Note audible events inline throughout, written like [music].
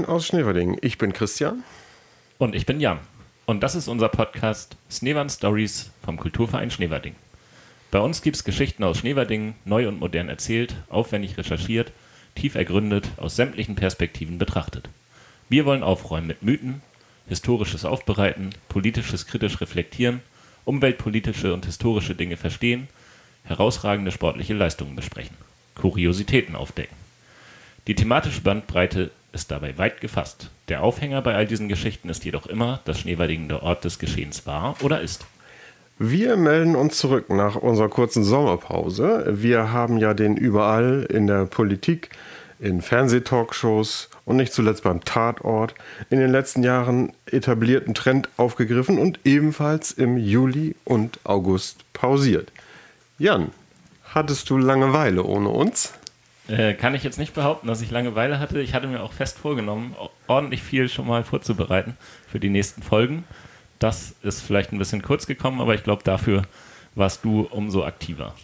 Moin aus Schneverding. Ich bin Christian. Und ich bin Jan. Und das ist unser Podcast Schneewand Stories vom Kulturverein Schneverding. Bei uns gibt es Geschichten aus Schneverding, neu und modern erzählt, aufwendig recherchiert, tief ergründet, aus sämtlichen Perspektiven betrachtet. Wir wollen aufräumen mit Mythen, historisches Aufbereiten, politisches kritisch reflektieren, umweltpolitische und historische Dinge verstehen, herausragende sportliche Leistungen besprechen, Kuriositäten aufdecken. Die thematische Bandbreite ist dabei weit gefasst. Der Aufhänger bei all diesen Geschichten ist jedoch immer, dass Schneewerding der Ort des Geschehens war oder ist. Wir melden uns zurück nach unserer kurzen Sommerpause. Wir haben ja den überall in der Politik, in Fernsehtalkshows und nicht zuletzt beim Tatort in den letzten Jahren etablierten Trend aufgegriffen und ebenfalls im Juli und August pausiert. Jan, hattest du Langeweile ohne uns? Äh, kann ich jetzt nicht behaupten, dass ich Langeweile hatte. Ich hatte mir auch fest vorgenommen, ordentlich viel schon mal vorzubereiten für die nächsten Folgen. Das ist vielleicht ein bisschen kurz gekommen, aber ich glaube, dafür warst du umso aktiver.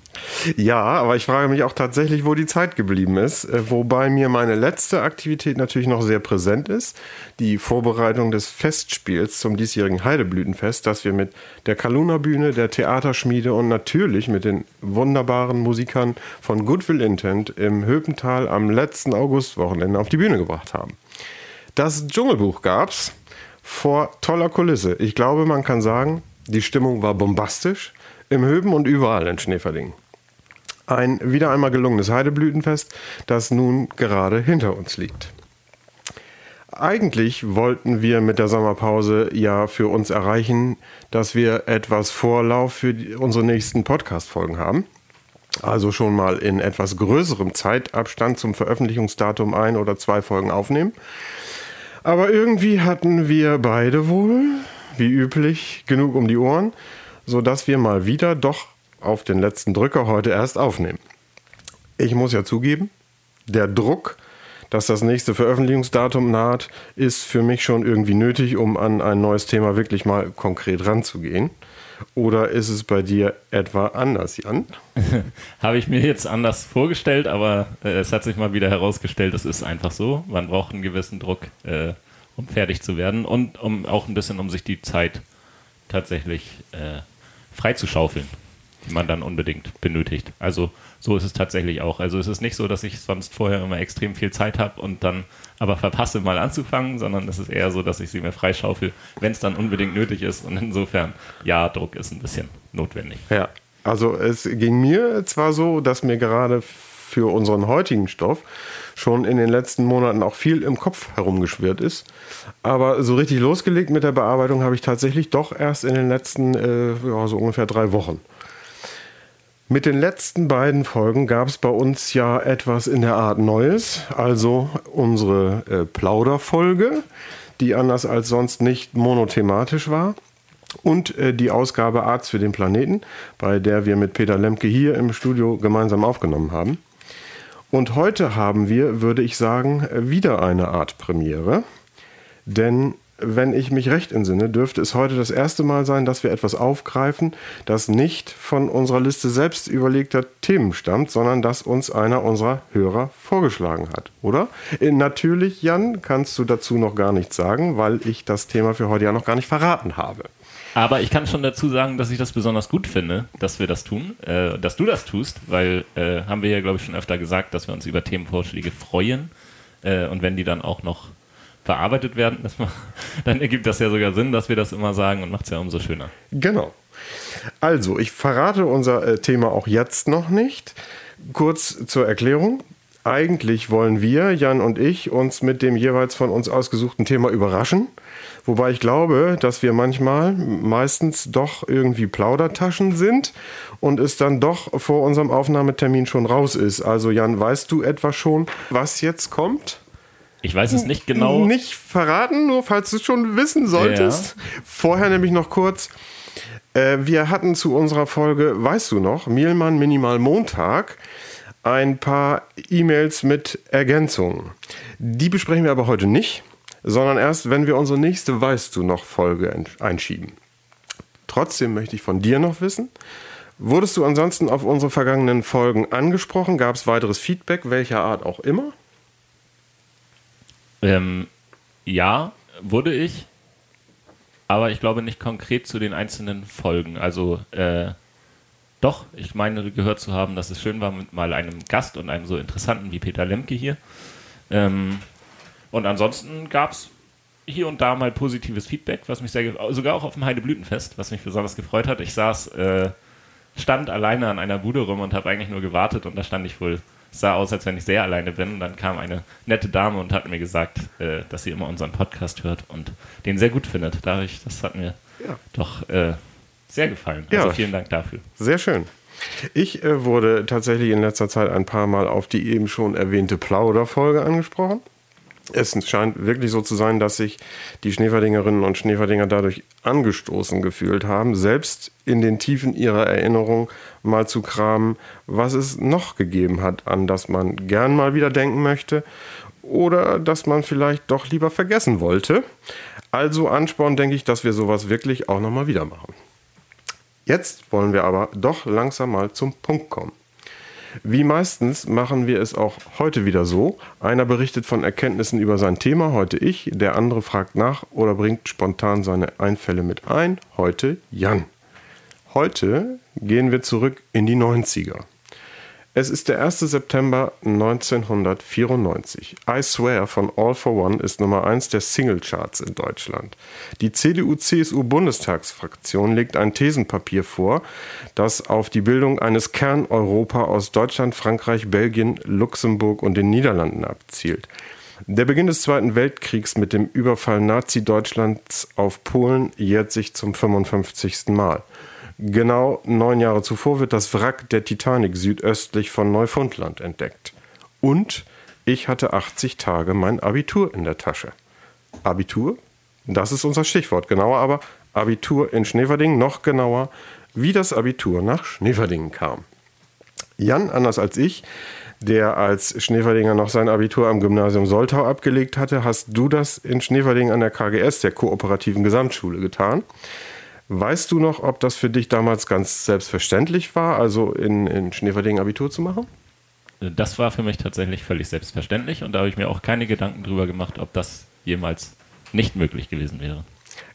Ja, aber ich frage mich auch tatsächlich, wo die Zeit geblieben ist. Äh, wobei mir meine letzte Aktivität natürlich noch sehr präsent ist. Die Vorbereitung des Festspiels zum diesjährigen Heideblütenfest, das wir mit der Kaluna Bühne, der Theaterschmiede und natürlich mit den wunderbaren Musikern von Goodwill Intent im Höpental am letzten Augustwochenende auf die Bühne gebracht haben. Das Dschungelbuch gab's vor toller Kulisse. Ich glaube, man kann sagen, die Stimmung war bombastisch im Höben und überall in Schneeverding. Ein wieder einmal gelungenes Heideblütenfest, das nun gerade hinter uns liegt. Eigentlich wollten wir mit der Sommerpause ja für uns erreichen, dass wir etwas Vorlauf für unsere nächsten Podcast-Folgen haben. Also schon mal in etwas größerem Zeitabstand zum Veröffentlichungsdatum ein oder zwei Folgen aufnehmen. Aber irgendwie hatten wir beide wohl, wie üblich, genug um die Ohren sodass wir mal wieder doch auf den letzten Drücker heute erst aufnehmen. Ich muss ja zugeben, der Druck, dass das nächste Veröffentlichungsdatum naht, ist für mich schon irgendwie nötig, um an ein neues Thema wirklich mal konkret ranzugehen. Oder ist es bei dir etwa anders, Jan? [laughs] Habe ich mir jetzt anders vorgestellt, aber äh, es hat sich mal wieder herausgestellt, es ist einfach so. Man braucht einen gewissen Druck, äh, um fertig zu werden und um auch ein bisschen, um sich die Zeit tatsächlich äh, freizuschaufeln, die man dann unbedingt benötigt. Also so ist es tatsächlich auch. Also es ist nicht so, dass ich sonst vorher immer extrem viel Zeit habe und dann aber verpasse, mal anzufangen, sondern es ist eher so, dass ich sie mir freischaufel, wenn es dann unbedingt nötig ist. Und insofern, ja, Druck ist ein bisschen notwendig. Ja, also es ging mir zwar so, dass mir gerade für unseren heutigen Stoff schon in den letzten Monaten auch viel im Kopf herumgeschwirrt ist. Aber so richtig losgelegt mit der Bearbeitung habe ich tatsächlich doch erst in den letzten, äh, ja, so ungefähr drei Wochen. Mit den letzten beiden Folgen gab es bei uns ja etwas in der Art Neues, also unsere äh, Plauderfolge, die anders als sonst nicht monothematisch war. Und äh, die Ausgabe Arzt für den Planeten, bei der wir mit Peter Lemke hier im Studio gemeinsam aufgenommen haben. Und heute haben wir, würde ich sagen, wieder eine Art Premiere. Denn wenn ich mich recht entsinne, dürfte es heute das erste Mal sein, dass wir etwas aufgreifen, das nicht von unserer Liste selbst überlegter Themen stammt, sondern das uns einer unserer Hörer vorgeschlagen hat, oder? Äh, natürlich, Jan, kannst du dazu noch gar nichts sagen, weil ich das Thema für heute ja noch gar nicht verraten habe. Aber ich kann schon dazu sagen, dass ich das besonders gut finde, dass wir das tun, äh, dass du das tust, weil äh, haben wir ja, glaube ich, schon öfter gesagt, dass wir uns über Themenvorschläge freuen. Äh, und wenn die dann auch noch verarbeitet werden, man, [laughs] dann ergibt das ja sogar Sinn, dass wir das immer sagen und macht es ja umso schöner. Genau. Also, ich verrate unser äh, Thema auch jetzt noch nicht. Kurz zur Erklärung. Eigentlich wollen wir, Jan und ich, uns mit dem jeweils von uns ausgesuchten Thema überraschen Wobei ich glaube, dass wir manchmal meistens doch irgendwie Plaudertaschen sind und es dann doch vor unserem Aufnahmetermin schon raus ist. Also Jan, weißt du etwa schon, was jetzt kommt? Ich weiß es nicht genau. Nicht verraten, nur falls du es schon wissen solltest. Ja. Vorher nämlich noch kurz. Äh, wir hatten zu unserer Folge, weißt du noch, Mielmann Minimal Montag, ein paar E-Mails mit Ergänzungen. Die besprechen wir aber heute nicht sondern erst, wenn wir unsere nächste Weißt du noch Folge einschieben. Trotzdem möchte ich von dir noch wissen, wurdest du ansonsten auf unsere vergangenen Folgen angesprochen? Gab es weiteres Feedback, welcher Art auch immer? Ähm, ja, wurde ich, aber ich glaube nicht konkret zu den einzelnen Folgen. Also äh, doch, ich meine gehört zu haben, dass es schön war mit mal einem Gast und einem so interessanten wie Peter Lemke hier. Ähm, und ansonsten gab es hier und da mal positives Feedback, was mich sehr, sogar auch auf dem Heideblütenfest, was mich besonders gefreut hat. Ich saß, äh, stand alleine an einer Bude rum und habe eigentlich nur gewartet und da stand ich wohl, sah aus, als wenn ich sehr alleine bin. Und dann kam eine nette Dame und hat mir gesagt, äh, dass sie immer unseren Podcast hört und den sehr gut findet. Dadurch, das hat mir ja. doch äh, sehr gefallen. Also ja. vielen Dank dafür. Sehr schön. Ich äh, wurde tatsächlich in letzter Zeit ein paar Mal auf die eben schon erwähnte Plauderfolge angesprochen. Es scheint wirklich so zu sein, dass sich die Schneeverdingerinnen und Schneeverdinger dadurch angestoßen gefühlt haben, selbst in den Tiefen ihrer Erinnerung mal zu kramen, was es noch gegeben hat, an das man gern mal wieder denken möchte oder das man vielleicht doch lieber vergessen wollte. Also Ansporn denke ich, dass wir sowas wirklich auch nochmal wieder machen. Jetzt wollen wir aber doch langsam mal zum Punkt kommen. Wie meistens machen wir es auch heute wieder so. Einer berichtet von Erkenntnissen über sein Thema, heute ich, der andere fragt nach oder bringt spontan seine Einfälle mit ein, heute Jan. Heute gehen wir zurück in die 90er. Es ist der 1. September 1994. I Swear von All for One ist Nummer 1 der Singlecharts in Deutschland. Die CDU-CSU-Bundestagsfraktion legt ein Thesenpapier vor, das auf die Bildung eines Kern-Europa aus Deutschland, Frankreich, Belgien, Luxemburg und den Niederlanden abzielt. Der Beginn des Zweiten Weltkriegs mit dem Überfall Nazi-Deutschlands auf Polen jährt sich zum 55. Mal. Genau neun Jahre zuvor wird das Wrack der Titanic südöstlich von Neufundland entdeckt. Und ich hatte 80 Tage mein Abitur in der Tasche. Abitur? Das ist unser Stichwort. Genauer aber Abitur in Schneverding, noch genauer, wie das Abitur nach Schneverdingen kam. Jan, anders als ich, der als Schneeverdinger noch sein Abitur am Gymnasium Soltau abgelegt hatte, hast du das in Schneverding an der KGS, der Kooperativen Gesamtschule, getan. Weißt du noch, ob das für dich damals ganz selbstverständlich war, also in, in Schneverding Abitur zu machen? Das war für mich tatsächlich völlig selbstverständlich und da habe ich mir auch keine Gedanken drüber gemacht, ob das jemals nicht möglich gewesen wäre.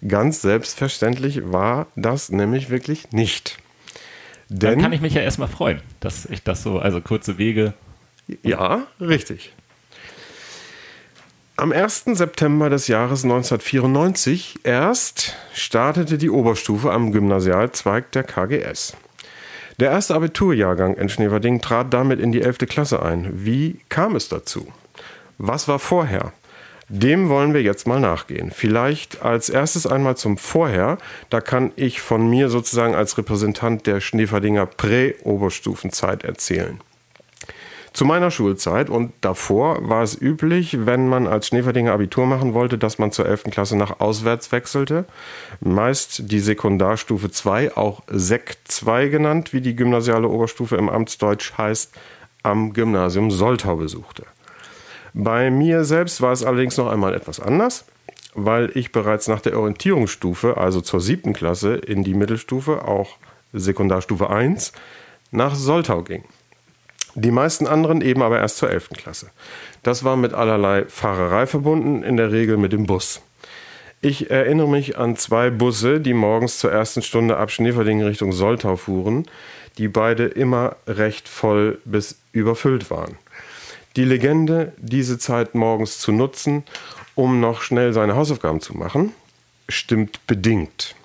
Ganz selbstverständlich war das nämlich wirklich nicht. Denn Dann kann ich mich ja erstmal freuen, dass ich das so, also kurze Wege. Ja, richtig. Am 1. September des Jahres 1994 erst startete die Oberstufe am Gymnasialzweig der KGS. Der erste Abiturjahrgang in Schneverding trat damit in die 11. Klasse ein. Wie kam es dazu? Was war vorher? Dem wollen wir jetzt mal nachgehen. Vielleicht als erstes einmal zum Vorher. Da kann ich von mir sozusagen als Repräsentant der Schneeverdinger Prä-Oberstufenzeit erzählen. Zu meiner Schulzeit und davor war es üblich, wenn man als Schneeverdinger Abitur machen wollte, dass man zur 11. Klasse nach auswärts wechselte. Meist die Sekundarstufe 2, auch Sek 2 genannt, wie die gymnasiale Oberstufe im Amtsdeutsch heißt, am Gymnasium Soltau besuchte. Bei mir selbst war es allerdings noch einmal etwas anders, weil ich bereits nach der Orientierungsstufe, also zur siebten Klasse, in die Mittelstufe, auch Sekundarstufe 1, nach Soltau ging. Die meisten anderen eben aber erst zur 11. Klasse. Das war mit allerlei Fahrerei verbunden, in der Regel mit dem Bus. Ich erinnere mich an zwei Busse, die morgens zur ersten Stunde ab Schneeverdingen Richtung Soltau fuhren, die beide immer recht voll bis überfüllt waren. Die Legende, diese Zeit morgens zu nutzen, um noch schnell seine Hausaufgaben zu machen, stimmt bedingt.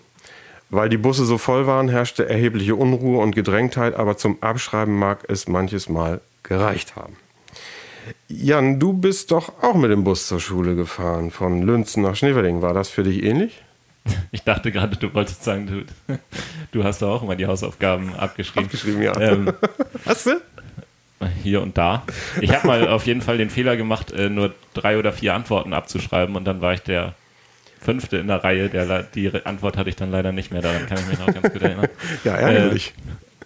Weil die Busse so voll waren, herrschte erhebliche Unruhe und Gedrängtheit, aber zum Abschreiben mag es manches Mal gereicht haben. Jan, du bist doch auch mit dem Bus zur Schule gefahren, von Lünzen nach Schneverding. War das für dich ähnlich? [laughs] Ich dachte gerade, du wolltest sagen, du, [laughs] du hast doch auch immer die Hausaufgaben abgeschrieben. Abgeschrieben, ja. Ähm, [laughs] hast du? Hier und da. Ich habe mal auf jeden Fall den Fehler gemacht, äh, nur drei oder vier Antworten abzuschreiben und dann war ich der Fünfte in der Reihe. Der, die Antwort hatte ich dann leider nicht mehr, daran kann ich mich noch ganz gut erinnern. [laughs] ja, ärgerlich.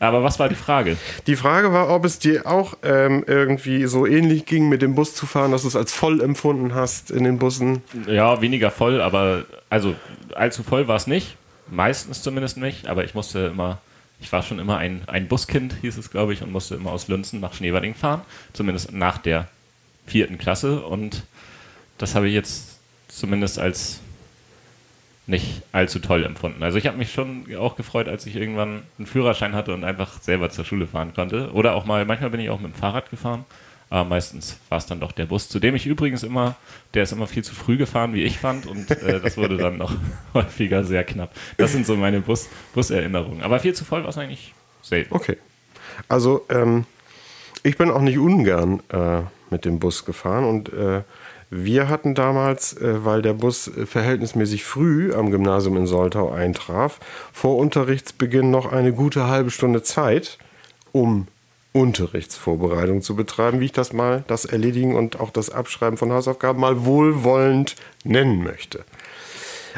Äh, aber was war die Frage? Die Frage war, ob es dir auch ähm, irgendwie so ähnlich ging, mit dem Bus zu fahren, dass du es als voll empfunden hast in den Bussen. Ja, weniger voll, aber also allzu voll war es nicht. Meistens zumindest nicht, aber ich musste immer, ich war schon immer ein, ein Buskind, hieß es, glaube ich, und musste immer aus Lünzen nach Schneewerding fahren. Zumindest nach der vierten Klasse und das habe ich jetzt zumindest als nicht allzu toll empfunden. Also ich habe mich schon auch gefreut, als ich irgendwann einen Führerschein hatte und einfach selber zur Schule fahren konnte. Oder auch mal, manchmal bin ich auch mit dem Fahrrad gefahren. Aber meistens war es dann doch der Bus, zu dem ich übrigens immer, der ist immer viel zu früh gefahren, wie ich fand, und äh, das wurde dann noch [laughs] häufiger sehr knapp. Das sind so meine Bus, Buserinnerungen. Aber viel zu voll war es eigentlich selten. Okay. Also, ähm, ich bin auch nicht ungern äh, mit dem Bus gefahren und äh, wir hatten damals, äh, weil der Bus äh, verhältnismäßig früh am Gymnasium in Soltau eintraf, vor Unterrichtsbeginn noch eine gute halbe Stunde Zeit, um Unterrichtsvorbereitung zu betreiben, wie ich das mal, das Erledigen und auch das Abschreiben von Hausaufgaben mal wohlwollend nennen möchte.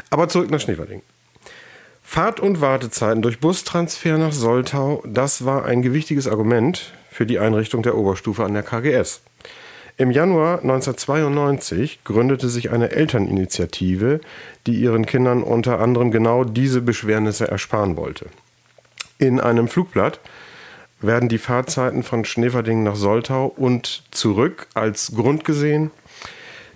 Aber zurück nach Schneewerding. Fahrt- und Wartezeiten durch Bustransfer nach Soltau, das war ein gewichtiges Argument für die Einrichtung der Oberstufe an der KGS. Im Januar 1992 gründete sich eine Elterninitiative, die ihren Kindern unter anderem genau diese Beschwernisse ersparen wollte. In einem Flugblatt werden die Fahrzeiten von Schneverding nach Soltau und zurück als Grund gesehen,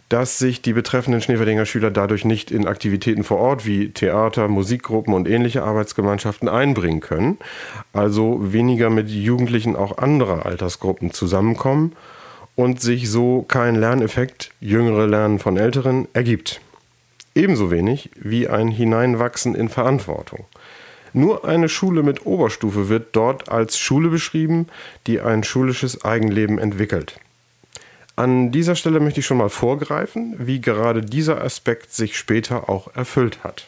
dass sich die betreffenden Schneeverdinger Schüler dadurch nicht in Aktivitäten vor Ort wie Theater, Musikgruppen und ähnliche Arbeitsgemeinschaften einbringen können, also weniger mit Jugendlichen auch anderer Altersgruppen zusammenkommen und sich so kein Lerneffekt, jüngere Lernen von Älteren, ergibt. Ebenso wenig wie ein Hineinwachsen in Verantwortung. Nur eine Schule mit Oberstufe wird dort als Schule beschrieben, die ein schulisches Eigenleben entwickelt. An dieser Stelle möchte ich schon mal vorgreifen, wie gerade dieser Aspekt sich später auch erfüllt hat.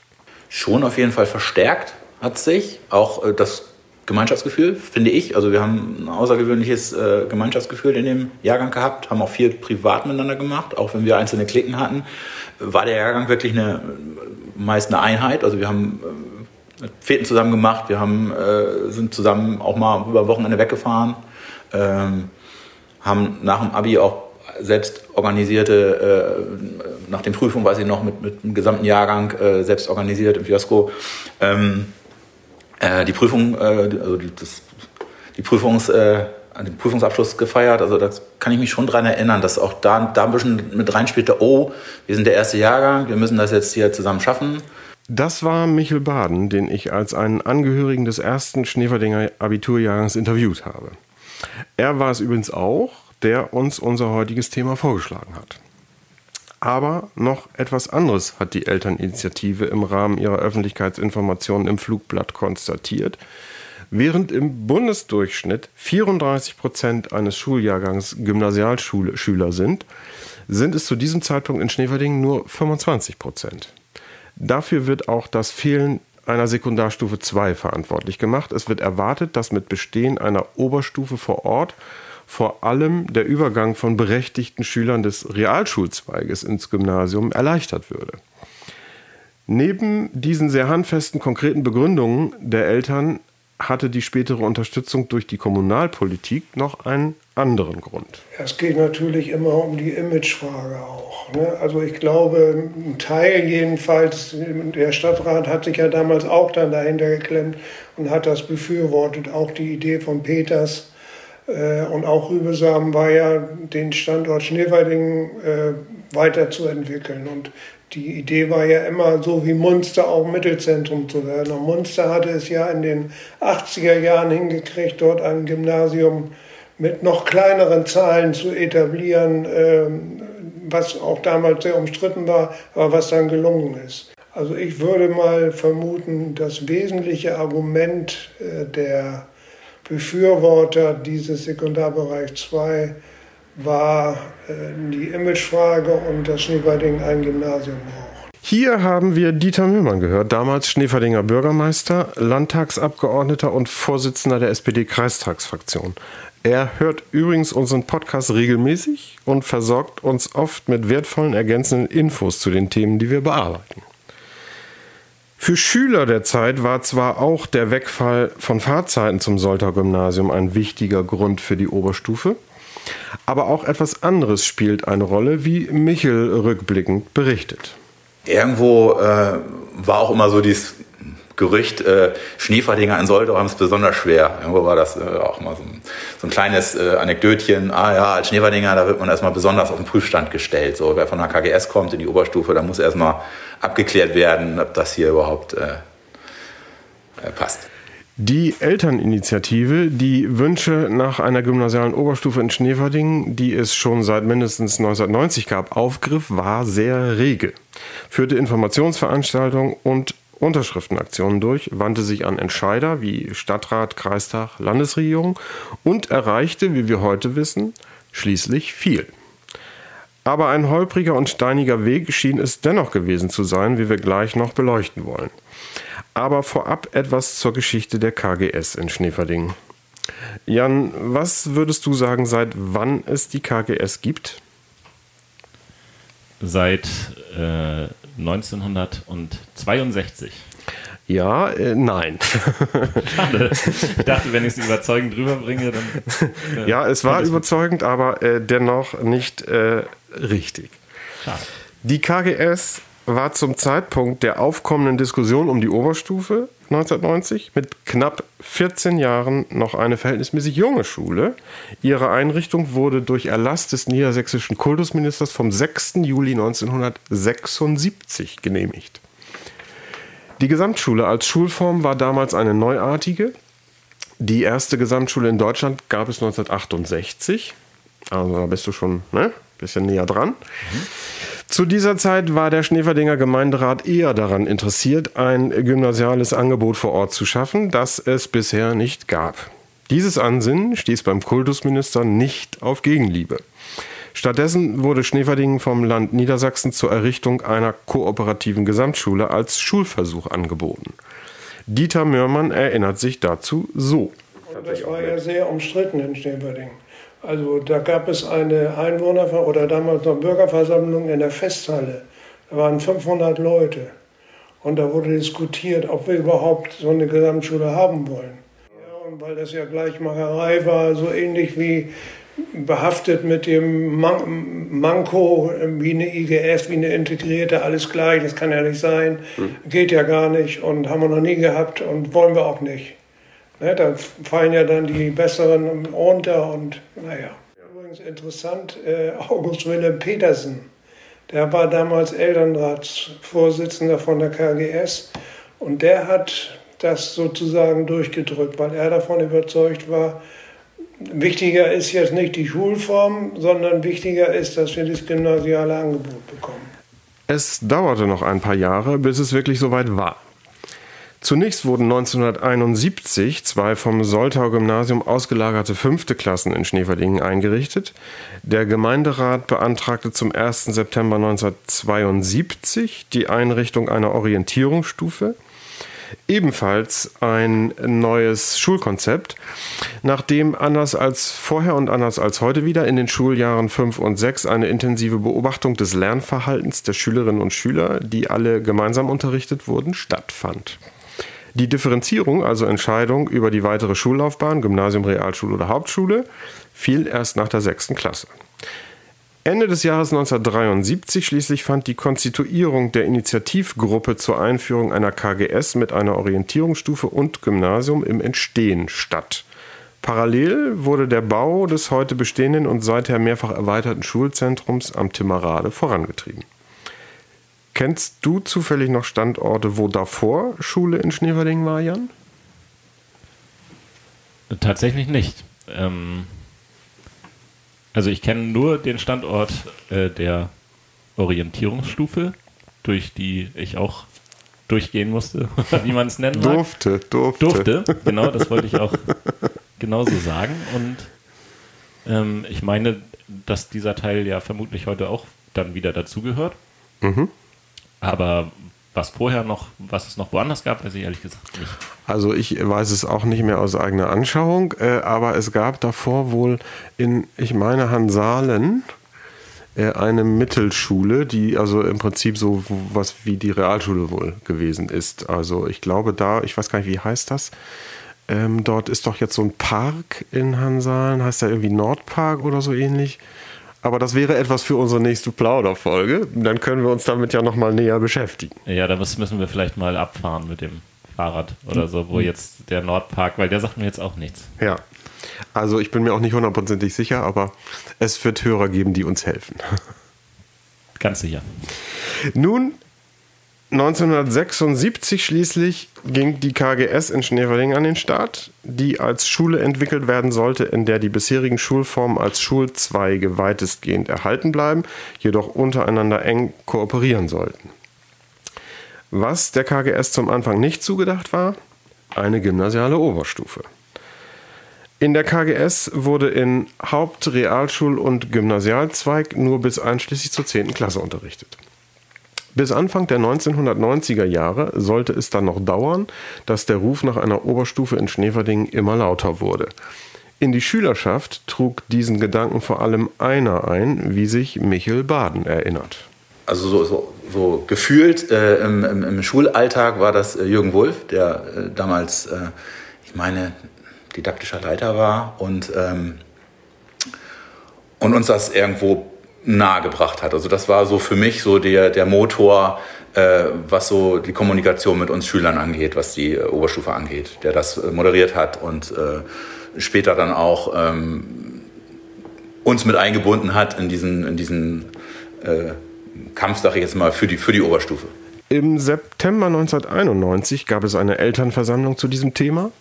Schon auf jeden Fall verstärkt hat sich auch äh, das Gemeinschaftsgefühl, finde ich. Also wir haben ein außergewöhnliches äh, Gemeinschaftsgefühl in dem Jahrgang gehabt, haben auch viel privat miteinander gemacht, auch wenn wir einzelne Klicken hatten, war der Jahrgang wirklich eine meist eine Einheit. Also wir haben äh, Feten zusammen gemacht, wir haben, äh, sind zusammen auch mal über Wochenende weggefahren, ähm, haben nach dem Abi auch selbst organisierte, äh, nach den Prüfungen weiß ich noch, mit, mit dem gesamten Jahrgang äh, selbst organisiert im Fiasko. Ähm, äh, die Prüfung, äh, also die, das, die Prüfungs, äh, den Prüfungsabschluss gefeiert. Also da kann ich mich schon dran erinnern, dass auch da, da ein bisschen mit reinspielte, oh, wir sind der erste Jahrgang, wir müssen das jetzt hier zusammen schaffen. Das war Michel Baden, den ich als einen Angehörigen des ersten Schneeverdinger Abiturjahrgangs interviewt habe. Er war es übrigens auch, der uns unser heutiges Thema vorgeschlagen hat. Aber noch etwas anderes hat die Elterninitiative im Rahmen ihrer Öffentlichkeitsinformationen im Flugblatt konstatiert. Während im Bundesdurchschnitt 34 Prozent eines Schuljahrgangs Gymnasialschüler sind, sind es zu diesem Zeitpunkt in Schneverdingen nur 25 Prozent. Dafür wird auch das Fehlen einer Sekundarstufe 2 verantwortlich gemacht. Es wird erwartet, dass mit Bestehen einer Oberstufe vor Ort vor allem der Übergang von berechtigten Schülern des Realschulzweiges ins Gymnasium erleichtert würde. Neben diesen sehr handfesten konkreten Begründungen der Eltern hatte die spätere Unterstützung durch die Kommunalpolitik noch einen anderen Grund. Es geht natürlich immer um die Imagefrage auch. Ne? Also ich glaube, ein Teil jedenfalls, der Stadtrat hat sich ja damals auch dann dahinter geklemmt und hat das befürwortet. Auch die Idee von Peters und auch Rübesamen war ja, den Standort Schneewerdingen äh, weiterzuentwickeln. Und die Idee war ja immer so wie Munster auch Mittelzentrum zu werden. Und Munster hatte es ja in den 80er Jahren hingekriegt, dort ein Gymnasium mit noch kleineren Zahlen zu etablieren, ähm, was auch damals sehr umstritten war, aber was dann gelungen ist. Also ich würde mal vermuten, das wesentliche Argument äh, der Befürworter dieses Sekundarbereich 2 war äh, die Imagefrage und dass Schneeverding ein Gymnasium braucht. Hier haben wir Dieter Mühlmann gehört, damals Schneeverdinger Bürgermeister, Landtagsabgeordneter und Vorsitzender der SPD-Kreistagsfraktion. Er hört übrigens unseren Podcast regelmäßig und versorgt uns oft mit wertvollen ergänzenden Infos zu den Themen, die wir bearbeiten. Für Schüler der Zeit war zwar auch der Wegfall von Fahrzeiten zum Soltau Gymnasium ein wichtiger Grund für die Oberstufe, aber auch etwas anderes spielt eine Rolle, wie Michel rückblickend berichtet. Irgendwo äh, war auch immer so dieses Gerücht, äh, Schneeverdinger in Soldau haben es besonders schwer. Irgendwo war das äh, auch mal so ein, so ein kleines äh, Anekdötchen. Ah ja, als Schneeverdinger, da wird man erstmal besonders auf den Prüfstand gestellt. So, wer von der KGS kommt in die Oberstufe, da muss erstmal abgeklärt werden, ob das hier überhaupt äh, äh, passt. Die Elterninitiative, die Wünsche nach einer gymnasialen Oberstufe in Schneverding, die es schon seit mindestens 1990 gab, aufgriff, war sehr rege. Führte Informationsveranstaltungen und Unterschriftenaktionen durch, wandte sich an Entscheider wie Stadtrat, Kreistag, Landesregierung und erreichte, wie wir heute wissen, schließlich viel. Aber ein holpriger und steiniger Weg schien es dennoch gewesen zu sein, wie wir gleich noch beleuchten wollen. Aber vorab etwas zur Geschichte der KGS in Schneeverding. Jan, was würdest du sagen, seit wann es die KGS gibt? Seit äh, 1962. Ja, äh, nein. [laughs] Schade. Ich dachte, wenn ich es überzeugend rüberbringe, dann. Äh, ja, es war überzeugend, aber äh, dennoch nicht äh, richtig. Schade. Die KGS war zum Zeitpunkt der aufkommenden Diskussion um die Oberstufe 1990 mit knapp 14 Jahren noch eine verhältnismäßig junge Schule. Ihre Einrichtung wurde durch Erlass des niedersächsischen Kultusministers vom 6. Juli 1976 genehmigt. Die Gesamtschule als Schulform war damals eine neuartige. Die erste Gesamtschule in Deutschland gab es 1968. Also da bist du schon ne, ein bisschen näher dran. Mhm. Zu dieser Zeit war der Schneeverdinger Gemeinderat eher daran interessiert, ein gymnasiales Angebot vor Ort zu schaffen, das es bisher nicht gab. Dieses Ansinnen stieß beim Kultusminister nicht auf Gegenliebe. Stattdessen wurde Schneeverdingen vom Land Niedersachsen zur Errichtung einer kooperativen Gesamtschule als Schulversuch angeboten. Dieter Mörmann erinnert sich dazu so. Das war ja sehr umstritten in Schneeverdingen. Also da gab es eine Einwohner- oder damals noch Bürgerversammlung in der Festhalle. Da waren 500 Leute. Und da wurde diskutiert, ob wir überhaupt so eine Gesamtschule haben wollen. Ja, und weil das ja Gleichmacherei war, so ähnlich wie behaftet mit dem Man Manko wie eine IGS, wie eine integrierte, alles gleich, das kann ja nicht sein, hm. geht ja gar nicht und haben wir noch nie gehabt und wollen wir auch nicht. Ne, da fallen ja dann die Besseren runter und naja. Übrigens interessant, äh, August Wilhelm Petersen, der war damals Elternratsvorsitzender von der KGS und der hat das sozusagen durchgedrückt, weil er davon überzeugt war, wichtiger ist jetzt nicht die Schulform, sondern wichtiger ist, dass wir das gymnasiale Angebot bekommen. Es dauerte noch ein paar Jahre, bis es wirklich soweit war. Zunächst wurden 1971 zwei vom Soltau-Gymnasium ausgelagerte fünfte Klassen in Schneverdingen eingerichtet. Der Gemeinderat beantragte zum 1. September 1972 die Einrichtung einer Orientierungsstufe. Ebenfalls ein neues Schulkonzept, nachdem anders als vorher und anders als heute wieder in den Schuljahren 5 und 6 eine intensive Beobachtung des Lernverhaltens der Schülerinnen und Schüler, die alle gemeinsam unterrichtet wurden, stattfand. Die Differenzierung, also Entscheidung über die weitere Schullaufbahn, Gymnasium, Realschule oder Hauptschule, fiel erst nach der sechsten Klasse. Ende des Jahres 1973 schließlich fand die Konstituierung der Initiativgruppe zur Einführung einer KGS mit einer Orientierungsstufe und Gymnasium im Entstehen statt. Parallel wurde der Bau des heute bestehenden und seither mehrfach erweiterten Schulzentrums am Timmerade vorangetrieben. Kennst du zufällig noch Standorte, wo davor Schule in Schneverding war, Jan? Tatsächlich nicht. Ähm, also ich kenne nur den Standort äh, der Orientierungsstufe, durch die ich auch durchgehen musste, [laughs] wie man es nennen mag. Durfte, durfte. Durfte, genau, das wollte ich auch [laughs] genauso sagen. Und ähm, ich meine, dass dieser Teil ja vermutlich heute auch dann wieder dazugehört. Mhm. Aber was vorher noch, was es noch woanders gab, weiß ich ehrlich gesagt nicht. Also ich weiß es auch nicht mehr aus eigener Anschauung, äh, aber es gab davor wohl in, ich meine, Hansalen äh, eine Mittelschule, die also im Prinzip so was wie die Realschule wohl gewesen ist. Also ich glaube da, ich weiß gar nicht, wie heißt das? Ähm, dort ist doch jetzt so ein Park in Hansalen, heißt der irgendwie Nordpark oder so ähnlich. Aber das wäre etwas für unsere nächste Plauderfolge. Dann können wir uns damit ja nochmal näher beschäftigen. Ja, da müssen wir vielleicht mal abfahren mit dem Fahrrad oder so, wo jetzt der Nordpark, weil der sagt mir jetzt auch nichts. Ja. Also ich bin mir auch nicht hundertprozentig sicher, aber es wird Hörer geben, die uns helfen. Ganz sicher. Nun 1976 schließlich ging die KGS in Schneverding an den Start, die als Schule entwickelt werden sollte, in der die bisherigen Schulformen als Schulzweige weitestgehend erhalten bleiben, jedoch untereinander eng kooperieren sollten. Was der KGS zum Anfang nicht zugedacht war, eine gymnasiale Oberstufe. In der KGS wurde in Haupt-, Realschul- und Gymnasialzweig nur bis einschließlich zur 10. Klasse unterrichtet. Bis Anfang der 1990er Jahre sollte es dann noch dauern, dass der Ruf nach einer Oberstufe in Schneverdingen immer lauter wurde. In die Schülerschaft trug diesen Gedanken vor allem einer ein, wie sich Michel Baden erinnert. Also so, so, so gefühlt äh, im, im, im, Schulalltag war das äh, Jürgen Wulff, der äh, damals, äh, ich meine, didaktischer Leiter war und, ähm, und uns das irgendwo nahegebracht hat. Also das war so für mich so der, der Motor, äh, was so die Kommunikation mit uns Schülern angeht, was die äh, Oberstufe angeht, der das äh, moderiert hat und äh, später dann auch ähm, uns mit eingebunden hat in diesen, in diesen äh, Kampf, sage ich jetzt mal, für die, für die Oberstufe. Im September 1991 gab es eine Elternversammlung zu diesem Thema.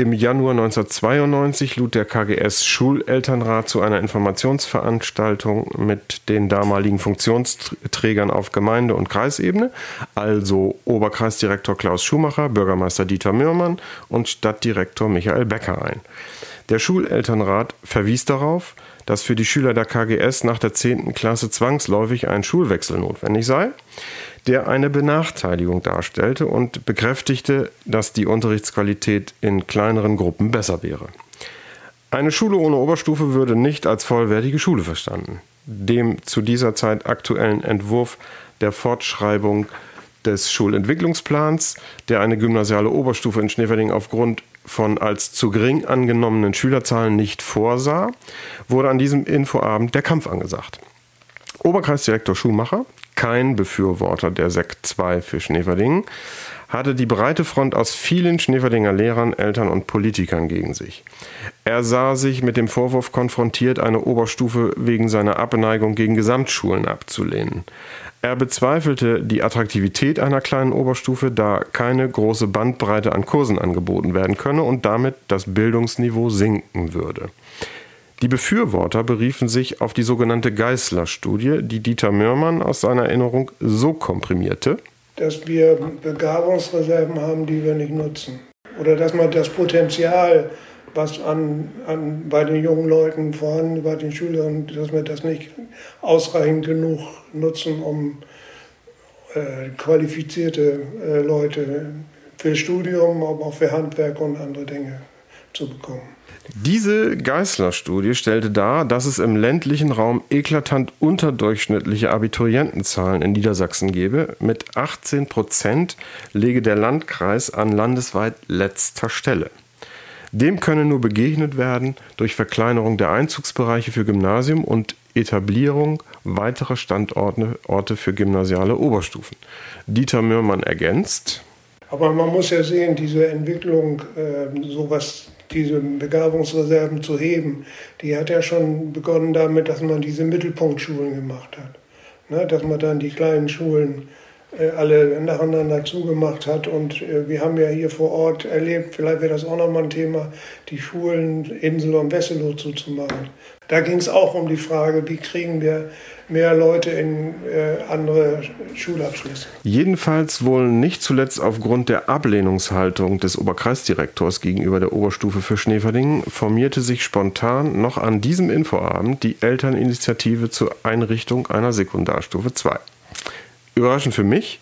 Im Januar 1992 lud der KGS Schulelternrat zu einer Informationsveranstaltung mit den damaligen Funktionsträgern auf Gemeinde- und Kreisebene, also Oberkreisdirektor Klaus Schumacher, Bürgermeister Dieter Mürmann und Stadtdirektor Michael Becker ein. Der Schulelternrat verwies darauf, dass für die Schüler der KGS nach der 10. Klasse zwangsläufig ein Schulwechsel notwendig sei der eine Benachteiligung darstellte und bekräftigte, dass die Unterrichtsqualität in kleineren Gruppen besser wäre. Eine Schule ohne Oberstufe würde nicht als vollwertige Schule verstanden. Dem zu dieser Zeit aktuellen Entwurf der Fortschreibung des Schulentwicklungsplans, der eine gymnasiale Oberstufe in Schneverding aufgrund von als zu gering angenommenen Schülerzahlen nicht vorsah, wurde an diesem Infoabend der Kampf angesagt. Oberkreisdirektor Schumacher, kein Befürworter der Sekt 2 für Schneverdingen, hatte die breite Front aus vielen Schneeverdinger Lehrern, Eltern und Politikern gegen sich. Er sah sich mit dem Vorwurf konfrontiert, eine Oberstufe wegen seiner Abneigung gegen Gesamtschulen abzulehnen. Er bezweifelte die Attraktivität einer kleinen Oberstufe, da keine große Bandbreite an Kursen angeboten werden könne und damit das Bildungsniveau sinken würde. Die Befürworter beriefen sich auf die sogenannte Geißler-Studie, die Dieter Mörmann aus seiner Erinnerung so komprimierte, dass wir Begabungsreserven haben, die wir nicht nutzen. Oder dass man das Potenzial, was an, an, bei den jungen Leuten vorhanden, bei den Schülern, dass wir das nicht ausreichend genug nutzen, um äh, qualifizierte äh, Leute für Studium, aber auch für Handwerk und andere Dinge zu bekommen. Diese Geißler-Studie stellte dar, dass es im ländlichen Raum eklatant unterdurchschnittliche Abiturientenzahlen in Niedersachsen gebe. Mit 18 Prozent lege der Landkreis an landesweit letzter Stelle. Dem könne nur begegnet werden durch Verkleinerung der Einzugsbereiche für Gymnasium und Etablierung weiterer Standorte für gymnasiale Oberstufen. Dieter Mürmann ergänzt. Aber man muss ja sehen, diese Entwicklung, äh, sowas diese Begabungsreserven zu heben, die hat ja schon begonnen damit, dass man diese Mittelpunktschulen gemacht hat. Ne, dass man dann die kleinen Schulen äh, alle nacheinander zugemacht hat. Und äh, wir haben ja hier vor Ort erlebt, vielleicht wäre das auch nochmal ein Thema, die Schulen Insel und Wesselow zuzumachen. Da ging es auch um die Frage, wie kriegen wir mehr Leute in äh, andere Schulabschlüsse. Jedenfalls wohl nicht zuletzt aufgrund der Ablehnungshaltung des Oberkreisdirektors gegenüber der Oberstufe für Schneverdingen formierte sich spontan noch an diesem Infoabend die Elterninitiative zur Einrichtung einer Sekundarstufe 2. Überraschend für mich,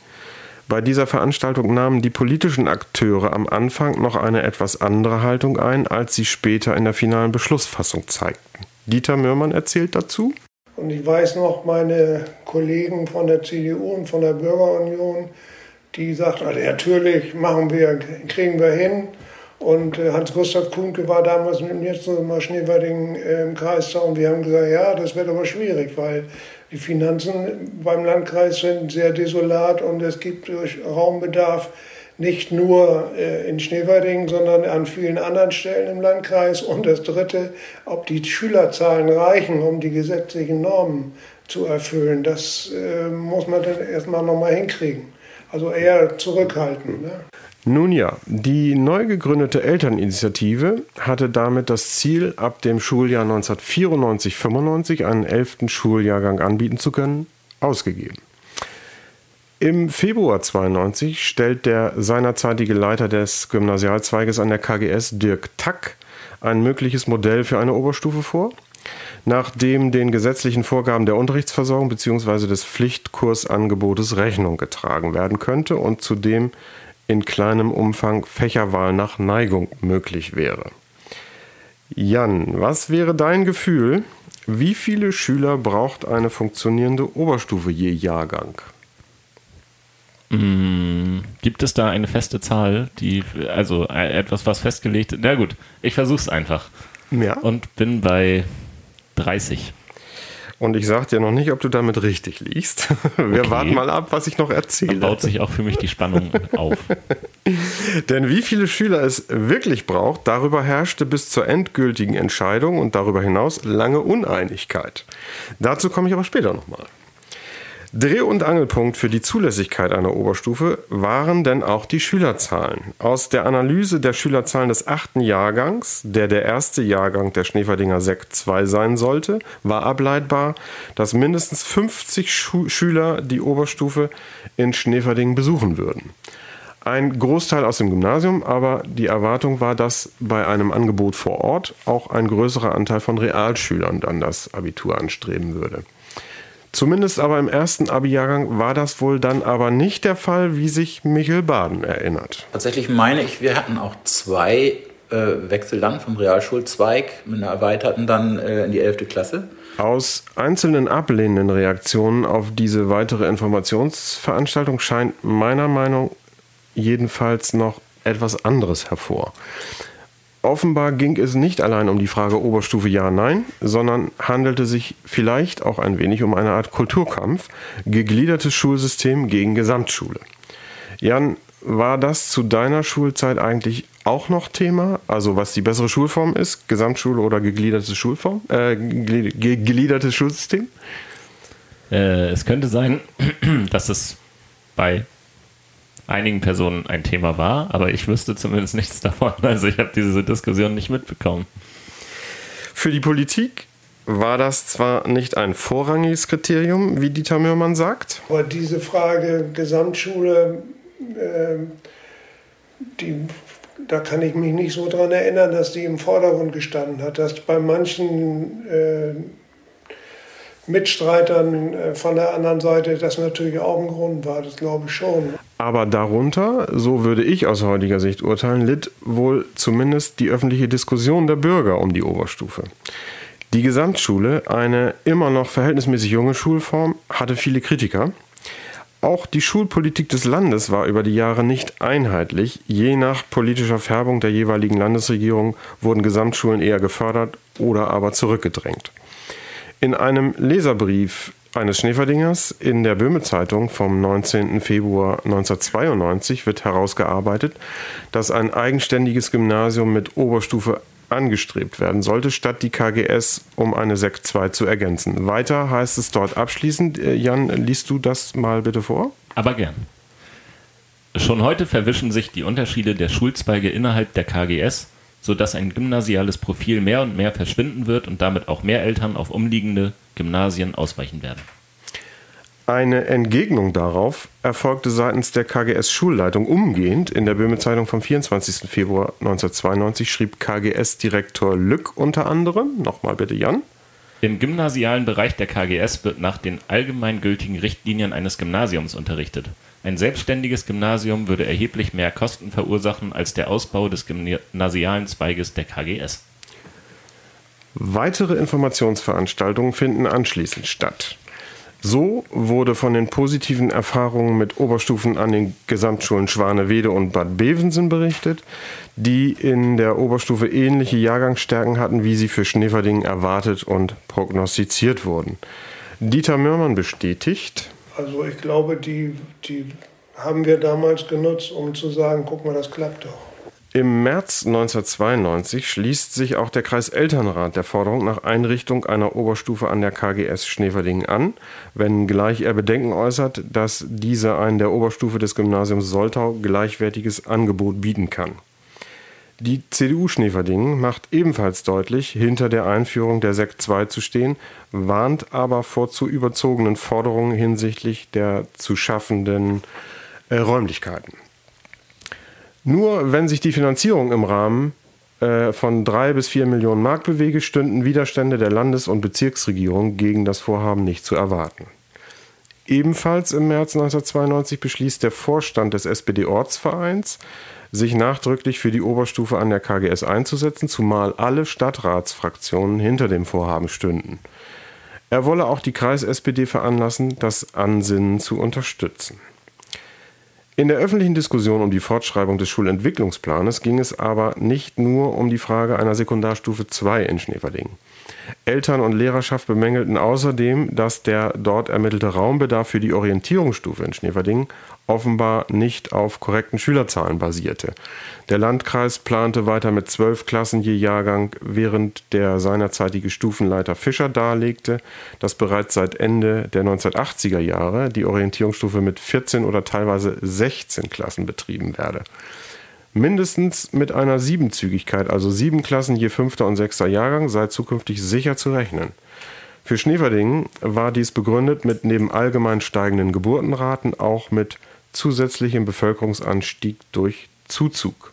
bei dieser Veranstaltung nahmen die politischen Akteure am Anfang noch eine etwas andere Haltung ein, als sie später in der finalen Beschlussfassung zeigten. Dieter Mürmann erzählt dazu. Und ich weiß noch, meine Kollegen von der CDU und von der Bürgerunion, die sagten, also natürlich machen wir, kriegen wir hin. Und äh, Hans-Gustav Kuhnke war damals mit mir zusammen Schneewerding äh, im Kreistag und wir haben gesagt, ja, das wird aber schwierig, weil Die Finanzen beim Landkreis sind sehr desolat und es gibt Raumbedarf nicht nur äh, in Schneverding, sondern an vielen anderen Stellen im Landkreis. Und das Dritte, ob die Schülerzahlen reichen, um die gesetzlichen Normen zu erfüllen, das äh, muss man dann erstmal nochmal hinkriegen. Also eher zurückhalten. Ne? Nun ja, die neu gegründete Elterninitiative hatte damit das Ziel, ab dem Schuljahr 1994-95 einen elften Schuljahrgang anbieten zu können, ausgegeben. Im Februar 92 stellt der seinerzeitige Leiter des Gymnasialzweiges an der KGS, Dirk Tack, ein mögliches Modell für eine Oberstufe vor, nachdem den gesetzlichen Vorgaben der Unterrichtsversorgung bzw. des Pflichtkursangebotes Rechnung getragen werden könnte und zudem in kleinem Umfang Fächerwahl nach Neigung möglich wäre. Jan, was wäre dein Gefühl? Wie viele Schüler braucht eine funktionierende Oberstufe je Jahrgang? Mm, gibt es da eine feste Zahl, die, also äh, etwas, was festgelegt ist? Na gut, ich versuche es einfach. Ja. Und bin bei 30. Und ich sage dir noch nicht, ob du damit richtig liegst. [laughs] Wir Okay. warten mal ab, was ich noch Dann erzähle. baut sich auch für mich die Spannung [laughs] auf. Denn wie viele Schüler es wirklich braucht, darüber herrschte bis zur endgültigen Entscheidung und darüber hinaus lange Uneinigkeit. Dazu komme ich aber später nochmal. Dreh- und Angelpunkt für die Zulässigkeit einer Oberstufe waren denn auch die Schülerzahlen. Aus der Analyse der Schülerzahlen des achten Jahrgangs, der der erste Jahrgang der Schneeferdinger Sekt 2 sein sollte, war ableitbar, dass mindestens 50 Schu Schüler die Oberstufe in Schneeferdingen besuchen würden. Ein Großteil aus dem Gymnasium, aber die Erwartung war, dass bei einem Angebot vor Ort auch ein größerer Anteil von Realschülern dann das Abitur anstreben würde. Zumindest aber im ersten Abi-Jahrgang war das wohl dann aber nicht der Fall, wie sich Michel Baden erinnert. Tatsächlich meine ich, wir hatten auch zwei äh, Wechsel dann vom Realschulzweig mit einer erweiterten dann äh, in die 11. Klasse. Aus einzelnen ablehnenden Reaktionen auf diese weitere Informationsveranstaltung scheint meiner Meinung jedenfalls noch etwas anderes hervor. Offenbar ging es nicht allein um die Frage Oberstufe Ja, Nein, sondern handelte sich vielleicht auch ein wenig um eine Art Kulturkampf, gegliedertes Schulsystem gegen Gesamtschule. Jan, war das zu deiner Schulzeit eigentlich auch noch Thema? Also was die bessere Schulform ist, Gesamtschule oder gegliederte Schulform, äh, gegli- gegliedertes Schulsystem? Äh, es könnte sein, [clears throat] dass es bei einigen Personen ein Thema war, aber ich wüsste zumindest nichts davon. [laughs] Also ich habe diese Diskussion nicht mitbekommen. Für die Politik war das zwar nicht ein vorrangiges Kriterium, wie Dieter Mürmann sagt, Aber diese Frage Gesamtschule, ähm, die, da kann ich mich nicht so dran erinnern, dass die im Vordergrund gestanden hat. Dass bei manchen äh, Mitstreitern äh, von der anderen Seite das natürlich auch ein Grund war, das glaube ich schon. Aber darunter, so würde ich aus heutiger Sicht urteilen, litt wohl zumindest die öffentliche Diskussion der Bürger um die Oberstufe. Die Gesamtschule, eine immer noch verhältnismäßig junge Schulform, hatte viele Kritiker. Auch die Schulpolitik des Landes war über die Jahre nicht einheitlich. Je nach politischer Färbung der jeweiligen Landesregierung wurden Gesamtschulen eher gefördert oder aber zurückgedrängt. In einem Leserbrief eines Schneeverdingers in der Böhme Zeitung vom 19. Februar 1992 wird herausgearbeitet, dass ein eigenständiges Gymnasium mit Oberstufe angestrebt werden sollte, statt die KGS um eine Sekt 2 zu ergänzen. Weiter heißt es dort abschließend, äh, Jan, liest du das mal bitte vor? Aber gern. Schon heute verwischen sich die Unterschiede der Schulzweige innerhalb der KGS, sodass ein gymnasiales Profil mehr und mehr verschwinden wird und damit auch mehr Eltern auf umliegende Gymnasien ausweichen werden. Eine Entgegnung darauf erfolgte seitens der KGS-Schulleitung umgehend. In der Böhme Zeitung vom 24. Februar 1992 schrieb KGS-Direktor Lück unter anderem, nochmal bitte Jan, Im gymnasialen Bereich der KGS wird nach den allgemeingültigen Richtlinien eines Gymnasiums unterrichtet. Ein selbstständiges Gymnasium würde erheblich mehr Kosten verursachen als der Ausbau des gymnasialen Zweiges der KGS. Weitere Informationsveranstaltungen finden anschließend statt. So wurde von den positiven Erfahrungen mit Oberstufen an den Gesamtschulen Schwanewede und Bad Bevensen berichtet, die in der Oberstufe ähnliche Jahrgangsstärken hatten, wie sie für Schneverdingen erwartet und prognostiziert wurden. Dieter Mörmann bestätigt. Also ich glaube, die, die haben wir damals genutzt, um zu sagen, guck mal, das klappt doch. Im März 1992 schließt sich auch der Kreiselternrat der Forderung nach Einrichtung einer Oberstufe an der KGS Schneverdingen an, wenngleich er Bedenken äußert, dass diese ein der Oberstufe des Gymnasiums Soltau gleichwertiges Angebot bieten kann. Die CDU Schneverdingen macht ebenfalls deutlich, hinter der Einführung der Sekt 2 zu stehen, warnt aber vor zu überzogenen Forderungen hinsichtlich der zu schaffenden äh, Räumlichkeiten. Nur wenn sich die Finanzierung im Rahmen äh, von drei bis vier Millionen Mark bewege, stünden Widerstände der Landes- und Bezirksregierung gegen das Vorhaben nicht zu erwarten. Ebenfalls im März 1992 beschließt der Vorstand des SPD-Ortsvereins, sich nachdrücklich für die Oberstufe an der KGS einzusetzen, zumal alle Stadtratsfraktionen hinter dem Vorhaben stünden. Er wolle auch die Kreis-SPD veranlassen, das Ansinnen zu unterstützen. In der öffentlichen Diskussion um die Fortschreibung des Schulentwicklungsplanes ging es aber nicht nur um die Frage einer Sekundarstufe 2 in Schneverdingen. Eltern und Lehrerschaft bemängelten außerdem, dass der dort ermittelte Raumbedarf für die Orientierungsstufe in Schneverdingen offenbar nicht auf korrekten Schülerzahlen basierte. Der Landkreis plante weiter mit zwölf Klassen je Jahrgang, während der seinerzeitige Stufenleiter Fischer darlegte, dass bereits seit Ende der 1980er Jahre die Orientierungsstufe mit 14 oder teilweise 16 Klassen betrieben werde. Mindestens mit einer Siebenzügigkeit, also sieben Klassen je fünfter und sechster Jahrgang, sei zukünftig sicher zu rechnen. Für Schneverdingen war dies begründet mit neben allgemein steigenden Geburtenraten auch mit zusätzlichem Bevölkerungsanstieg durch Zuzug.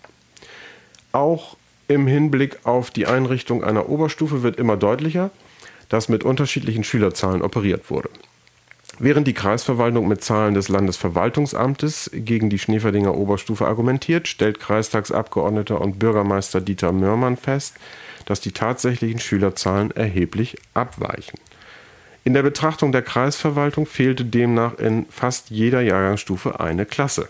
Auch im Hinblick auf die Einrichtung einer Oberstufe wird immer deutlicher, dass mit unterschiedlichen Schülerzahlen operiert wurde. Während die Kreisverwaltung mit Zahlen des Landesverwaltungsamtes gegen die Schneeferdinger Oberstufe argumentiert, stellt Kreistagsabgeordneter und Bürgermeister Dieter Mörmann fest, dass die tatsächlichen Schülerzahlen erheblich abweichen. In der Betrachtung der Kreisverwaltung fehlte demnach in fast jeder Jahrgangsstufe eine Klasse.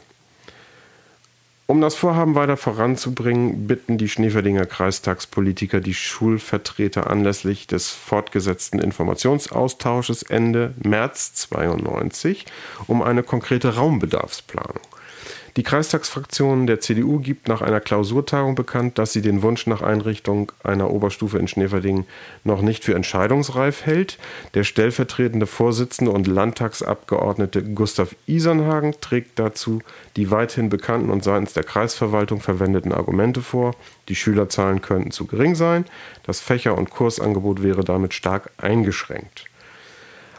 Um das Vorhaben weiter voranzubringen, bitten die Schneeferdinger Kreistagspolitiker die Schulvertreter anlässlich des fortgesetzten Informationsaustausches Ende März 92 um eine konkrete Raumbedarfsplanung. Die Kreistagsfraktion der CDU gibt nach einer Klausurtagung bekannt, dass sie den Wunsch nach Einrichtung einer Oberstufe in Schneverdingen noch nicht für entscheidungsreif hält. Der stellvertretende Vorsitzende und Landtagsabgeordnete Gustav Isernhagen trägt dazu die weithin bekannten und seitens der Kreisverwaltung verwendeten Argumente vor. Die Schülerzahlen könnten zu gering sein, das Fächer- und Kursangebot wäre damit stark eingeschränkt.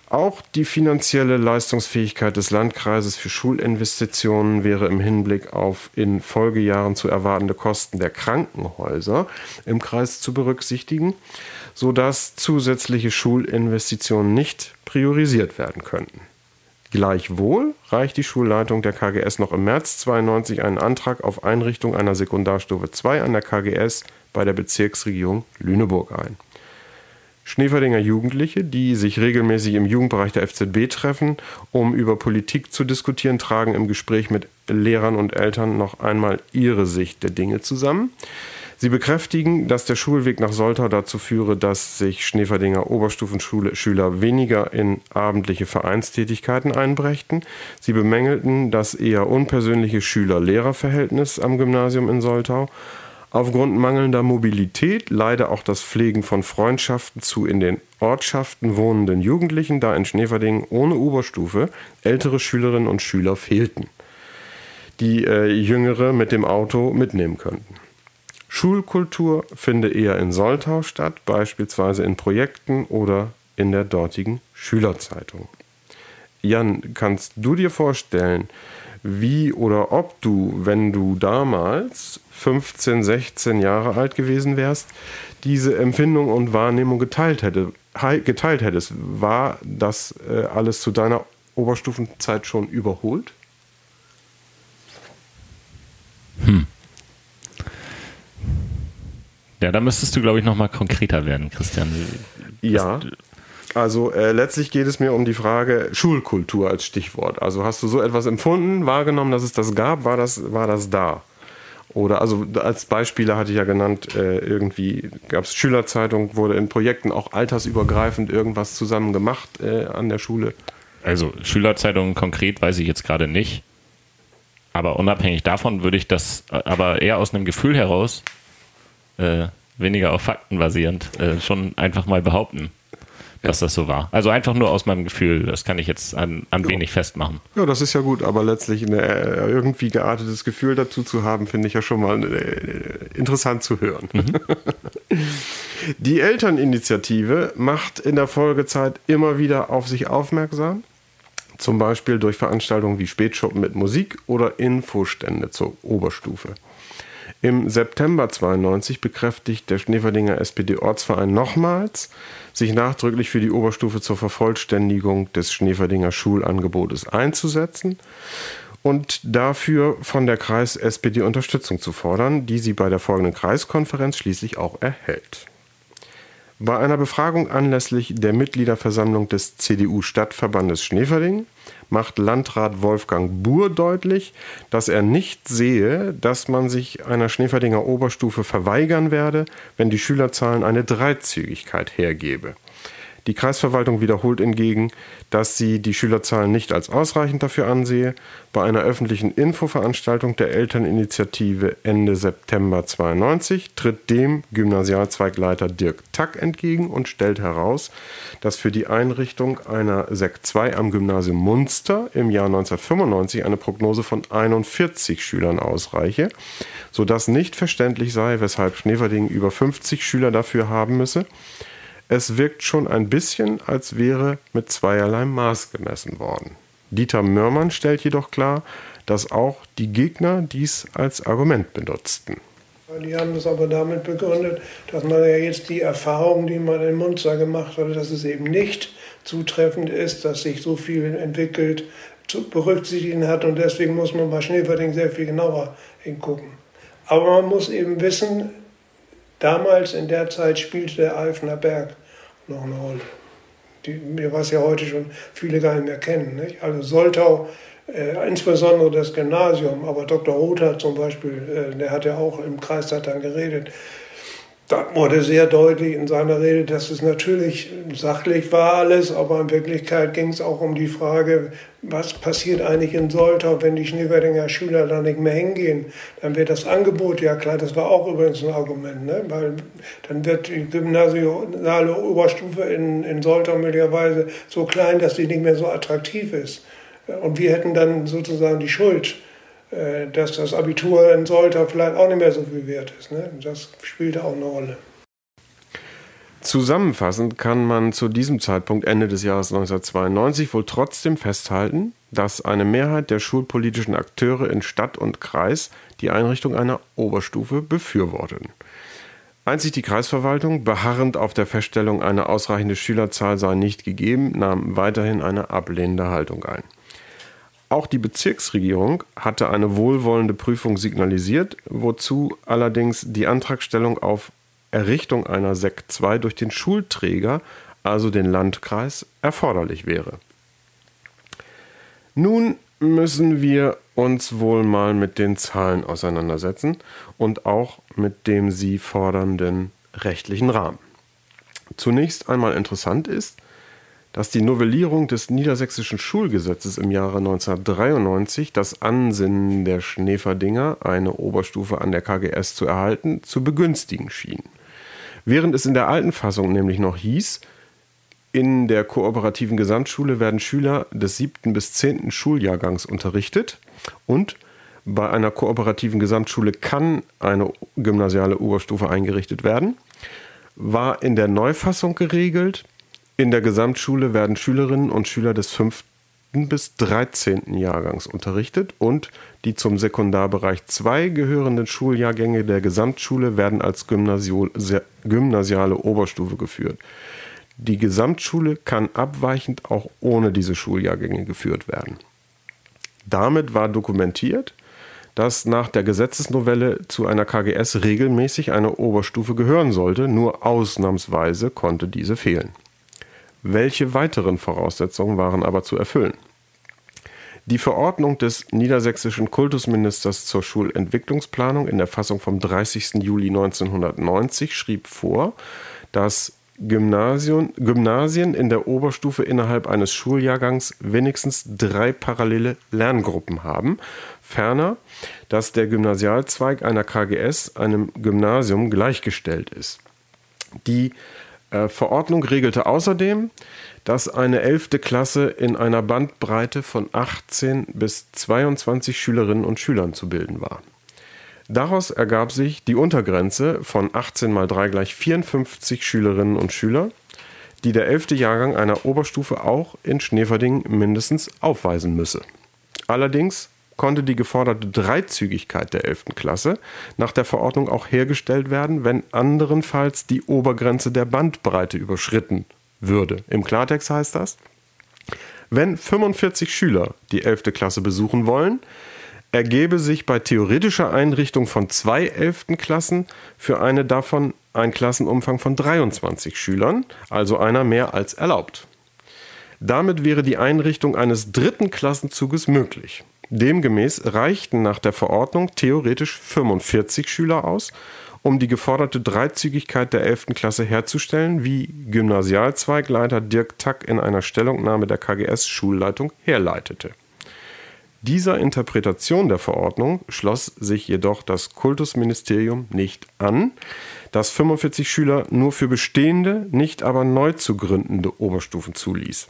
Auch die finanzielle Leistungsfähigkeit des Landkreises für Schulinvestitionen wäre im Hinblick auf in Folgejahren zu erwartende Kosten der Krankenhäuser im Kreis zu berücksichtigen, sodass zusätzliche Schulinvestitionen nicht priorisiert werden könnten. Gleichwohl reicht die Schulleitung der KGS noch im März 92 einen Antrag auf Einrichtung einer Sekundarstufe 2 an der KGS bei der Bezirksregierung Lüneburg ein. Schneeferdinger Jugendliche, die sich regelmäßig im Jugendbereich der FZB treffen, um über Politik zu diskutieren, tragen im Gespräch mit Lehrern und Eltern noch einmal ihre Sicht der Dinge zusammen. Sie bekräftigen, dass der Schulweg nach Soltau dazu führe, dass sich Schneeferdinger Oberstufenschüler weniger in abendliche Vereinstätigkeiten einbrächten. Sie bemängelten das eher unpersönliche Schüler-Lehrer-Verhältnis am Gymnasium in Soltau Aufgrund mangelnder Mobilität leide auch das Pflegen von Freundschaften zu in den Ortschaften wohnenden Jugendlichen, da in Schneverdingen ohne Oberstufe ältere Schülerinnen und Schüler fehlten, die äh, Jüngere mit dem Auto mitnehmen könnten. Schulkultur finde eher in Soltau statt, beispielsweise in Projekten oder in der dortigen Schülerzeitung. Jan, kannst du dir vorstellen, wie oder ob du, wenn du damals 15, 16 Jahre alt gewesen wärst, diese Empfindung und Wahrnehmung geteilt, hätte, geteilt hättest. War das äh, alles zu deiner Oberstufenzeit schon überholt? Hm. Ja, da müsstest du, glaube ich, noch mal konkreter werden, Christian. Ja. Also äh, letztlich geht es mir um die Frage Schulkultur als Stichwort. Also hast du so etwas empfunden, wahrgenommen, dass es das gab, war das, war das da? Oder also als Beispiele hatte ich ja genannt, äh, irgendwie gab es Schülerzeitung, wurde in Projekten auch altersübergreifend irgendwas zusammen gemacht äh, an der Schule. Also Schülerzeitungen konkret weiß ich jetzt gerade nicht. Aber unabhängig davon würde ich das äh, aber eher aus einem Gefühl heraus, äh, weniger auf Fakten basierend, äh, schon einfach mal behaupten dass das so war. Also einfach nur aus meinem Gefühl, das kann ich jetzt an, an wenig festmachen. Ja, das ist ja gut, aber letztlich ein äh, irgendwie geartetes Gefühl dazu zu haben, finde ich ja schon mal äh, interessant zu hören. Mhm. [laughs] Die Elterninitiative macht in der Folgezeit immer wieder auf sich aufmerksam. Zum Beispiel durch Veranstaltungen wie Spätschuppen mit Musik oder Infostände zur Oberstufe. Im September 92 bekräftigt der Schneeverdinger SPD-Ortsverein nochmals, sich nachdrücklich für die Oberstufe zur Vervollständigung des Schneeverdinger Schulangebotes einzusetzen und dafür von der Kreis-SPD Unterstützung zu fordern, die sie bei der folgenden Kreiskonferenz schließlich auch erhält. Bei einer Befragung anlässlich der Mitgliederversammlung des CDU-Stadtverbandes Schneeverding macht Landrat Wolfgang Buhr deutlich, dass er nicht sehe, dass man sich einer Schneeverdinger Oberstufe verweigern werde, wenn die Schülerzahlen eine Dreizügigkeit hergebe. Die Kreisverwaltung wiederholt hingegen, dass sie die Schülerzahlen nicht als ausreichend dafür ansehe. Bei einer öffentlichen Infoveranstaltung der Elterninitiative Ende September 92 tritt dem Gymnasialzweigleiter Dirk Tack entgegen und stellt heraus, dass für die Einrichtung einer Sek 2 am Gymnasium Munster im Jahr 1995 eine Prognose von 41 Schülern ausreiche, sodass nicht verständlich sei, weshalb Schneverding über 50 Schüler dafür haben müsse. Es wirkt schon ein bisschen, als wäre mit zweierlei Maß gemessen worden. Dieter Mörmann stellt jedoch klar, dass auch die Gegner dies als Argument benutzten. Die haben es aber damit begründet, dass man ja jetzt die Erfahrung, die man in Munster gemacht hat, dass es eben nicht zutreffend ist, dass sich so viel entwickelt, zu berücksichtigen hat und deswegen muss man bei Schneeverding sehr viel genauer hingucken. Aber man muss eben wissen, Damals in der Zeit spielte der Eifner Berg noch eine Rolle. Die, was ja heute schon viele gar nicht mehr kennen. Nicht? Also Soltau, äh, insbesondere das Gymnasium, aber Dr. Rother zum Beispiel, äh, der hat ja auch im Kreistag dann geredet, da wurde sehr deutlich in seiner Rede, dass es natürlich sachlich war alles, aber in Wirklichkeit ging es auch um die Frage, was passiert eigentlich in Soltau, wenn die Schneewerdinger Schüler da nicht mehr hingehen. Dann wird das Angebot, ja klar, das war auch übrigens ein Argument, ne? weil dann wird die gymnasiale Oberstufe in, in Soltau möglicherweise so klein, dass sie nicht mehr so attraktiv ist. Und wir hätten dann sozusagen die Schuld dass das Abitur in Solta vielleicht auch nicht mehr so viel wert ist. Ne? Das spielte auch eine Rolle. Zusammenfassend kann man zu diesem Zeitpunkt Ende des Jahres 1992 wohl trotzdem festhalten, dass eine Mehrheit der schulpolitischen Akteure in Stadt und Kreis die Einrichtung einer Oberstufe befürworteten. Einzig die Kreisverwaltung, beharrend auf der Feststellung, eine ausreichende Schülerzahl sei nicht gegeben, nahm weiterhin eine ablehnende Haltung ein. Auch die Bezirksregierung hatte eine wohlwollende Prüfung signalisiert, wozu allerdings die Antragstellung auf Errichtung einer SEC 2 durch den Schulträger, also den Landkreis, erforderlich wäre. Nun müssen wir uns wohl mal mit den Zahlen auseinandersetzen und auch mit dem sie fordernden rechtlichen Rahmen. Zunächst einmal interessant ist, dass die Novellierung des niedersächsischen Schulgesetzes im Jahre 1993 das Ansinnen der Schneeferdinger, eine Oberstufe an der KGS zu erhalten, zu begünstigen schien. Während es in der alten Fassung nämlich noch hieß, in der kooperativen Gesamtschule werden Schüler des siebten bis zehnten Schuljahrgangs unterrichtet und bei einer kooperativen Gesamtschule kann eine gymnasiale Oberstufe eingerichtet werden, war in der Neufassung geregelt, in der Gesamtschule werden Schülerinnen und Schüler des 5. bis 13. Jahrgangs unterrichtet und die zum Sekundarbereich 2 gehörenden Schuljahrgänge der Gesamtschule werden als gymnasiale Oberstufe geführt. Die Gesamtschule kann abweichend auch ohne diese Schuljahrgänge geführt werden. Damit war dokumentiert, dass nach der Gesetzesnovelle zu einer KGS regelmäßig eine Oberstufe gehören sollte, nur ausnahmsweise konnte diese fehlen. Welche weiteren Voraussetzungen waren aber zu erfüllen? Die Verordnung des niedersächsischen Kultusministers zur Schulentwicklungsplanung in der Fassung vom 30. Juli 1990 schrieb vor, dass Gymnasien, Gymnasien in der Oberstufe innerhalb eines Schuljahrgangs wenigstens drei parallele Lerngruppen haben. Ferner, dass der Gymnasialzweig einer KGS einem Gymnasium gleichgestellt ist. Die Verordnung regelte außerdem, dass eine 11. Klasse in einer Bandbreite von 18 bis 22 Schülerinnen und Schülern zu bilden war. Daraus ergab sich die Untergrenze von 18 mal 3 gleich 54 Schülerinnen und Schüler, die der 11. Jahrgang einer Oberstufe auch in Schneverding mindestens aufweisen müsse. Allerdings konnte die geforderte Dreizügigkeit der 11. Klasse nach der Verordnung auch hergestellt werden, wenn anderenfalls die Obergrenze der Bandbreite überschritten würde. Im Klartext heißt das, wenn 45 Schüler die 11. Klasse besuchen wollen, ergebe sich bei theoretischer Einrichtung von zwei 11. Klassen für eine davon ein Klassenumfang von 23 Schülern, also einer mehr als erlaubt. Damit wäre die Einrichtung eines dritten Klassenzuges möglich. Demgemäß reichten nach der Verordnung theoretisch 45 Schüler aus, um die geforderte Dreizügigkeit der 11. Klasse herzustellen, wie Gymnasialzweigleiter Dirk Tack in einer Stellungnahme der KGS Schulleitung herleitete. Dieser Interpretation der Verordnung schloss sich jedoch das Kultusministerium nicht an, das 45 Schüler nur für bestehende, nicht aber neu zu gründende Oberstufen zuließ.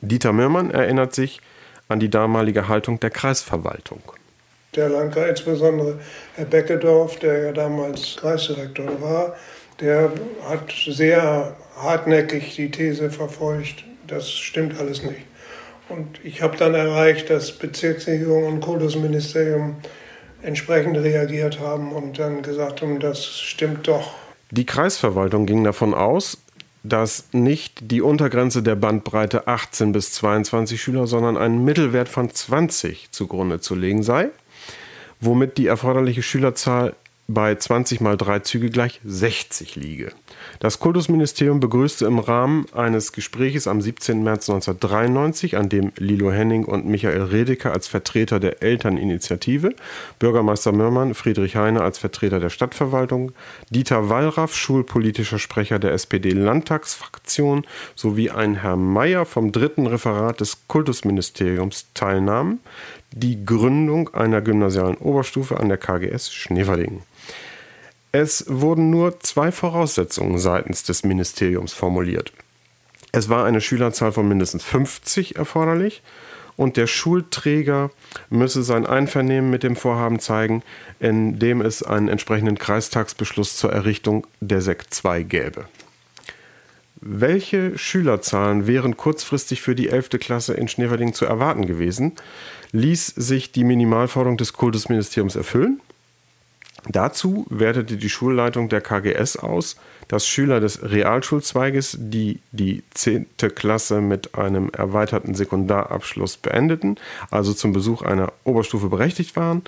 Dieter Mörmann erinnert sich an die damalige Haltung der Kreisverwaltung. Der Landkreis, insbesondere Herr Beckedorf, der ja damals Kreisdirektor war, der hat sehr hartnäckig die These verfolgt, das stimmt alles nicht. Und ich habe dann erreicht, dass Bezirksregierung und Kultusministerium entsprechend reagiert haben und dann gesagt haben, das stimmt doch. Die Kreisverwaltung ging davon aus, dass nicht die Untergrenze der Bandbreite 18 bis 22 Schüler, sondern ein Mittelwert von 20 zugrunde zu legen sei, womit die erforderliche Schülerzahl bei 20 mal 3 Züge gleich 60 liege. Das Kultusministerium begrüßte im Rahmen eines Gespräches am 17. März 1993, an dem Lilo Henning und Michael Redeker als Vertreter der Elterninitiative, Bürgermeister Mörmann, Friedrich Heine als Vertreter der Stadtverwaltung, Dieter Wallraff, schulpolitischer Sprecher der SPD-Landtagsfraktion, sowie ein Herr Mayer vom dritten Referat des Kultusministeriums teilnahmen, die Gründung einer gymnasialen Oberstufe an der KGS Schneverding. Es wurden nur zwei Voraussetzungen seitens des Ministeriums formuliert. Es war eine Schülerzahl von mindestens 50 erforderlich und der Schulträger müsse sein Einvernehmen mit dem Vorhaben zeigen, indem es einen entsprechenden Kreistagsbeschluss zur Errichtung der SEC 2 gäbe. Welche Schülerzahlen wären kurzfristig für die 11. Klasse in Schneverding zu erwarten gewesen? Ließ sich die Minimalforderung des Kultusministeriums erfüllen? Dazu wertete die Schulleitung der KGS aus, dass Schüler des Realschulzweiges, die die 10. Klasse mit einem erweiterten Sekundarabschluss beendeten, also zum Besuch einer Oberstufe berechtigt waren,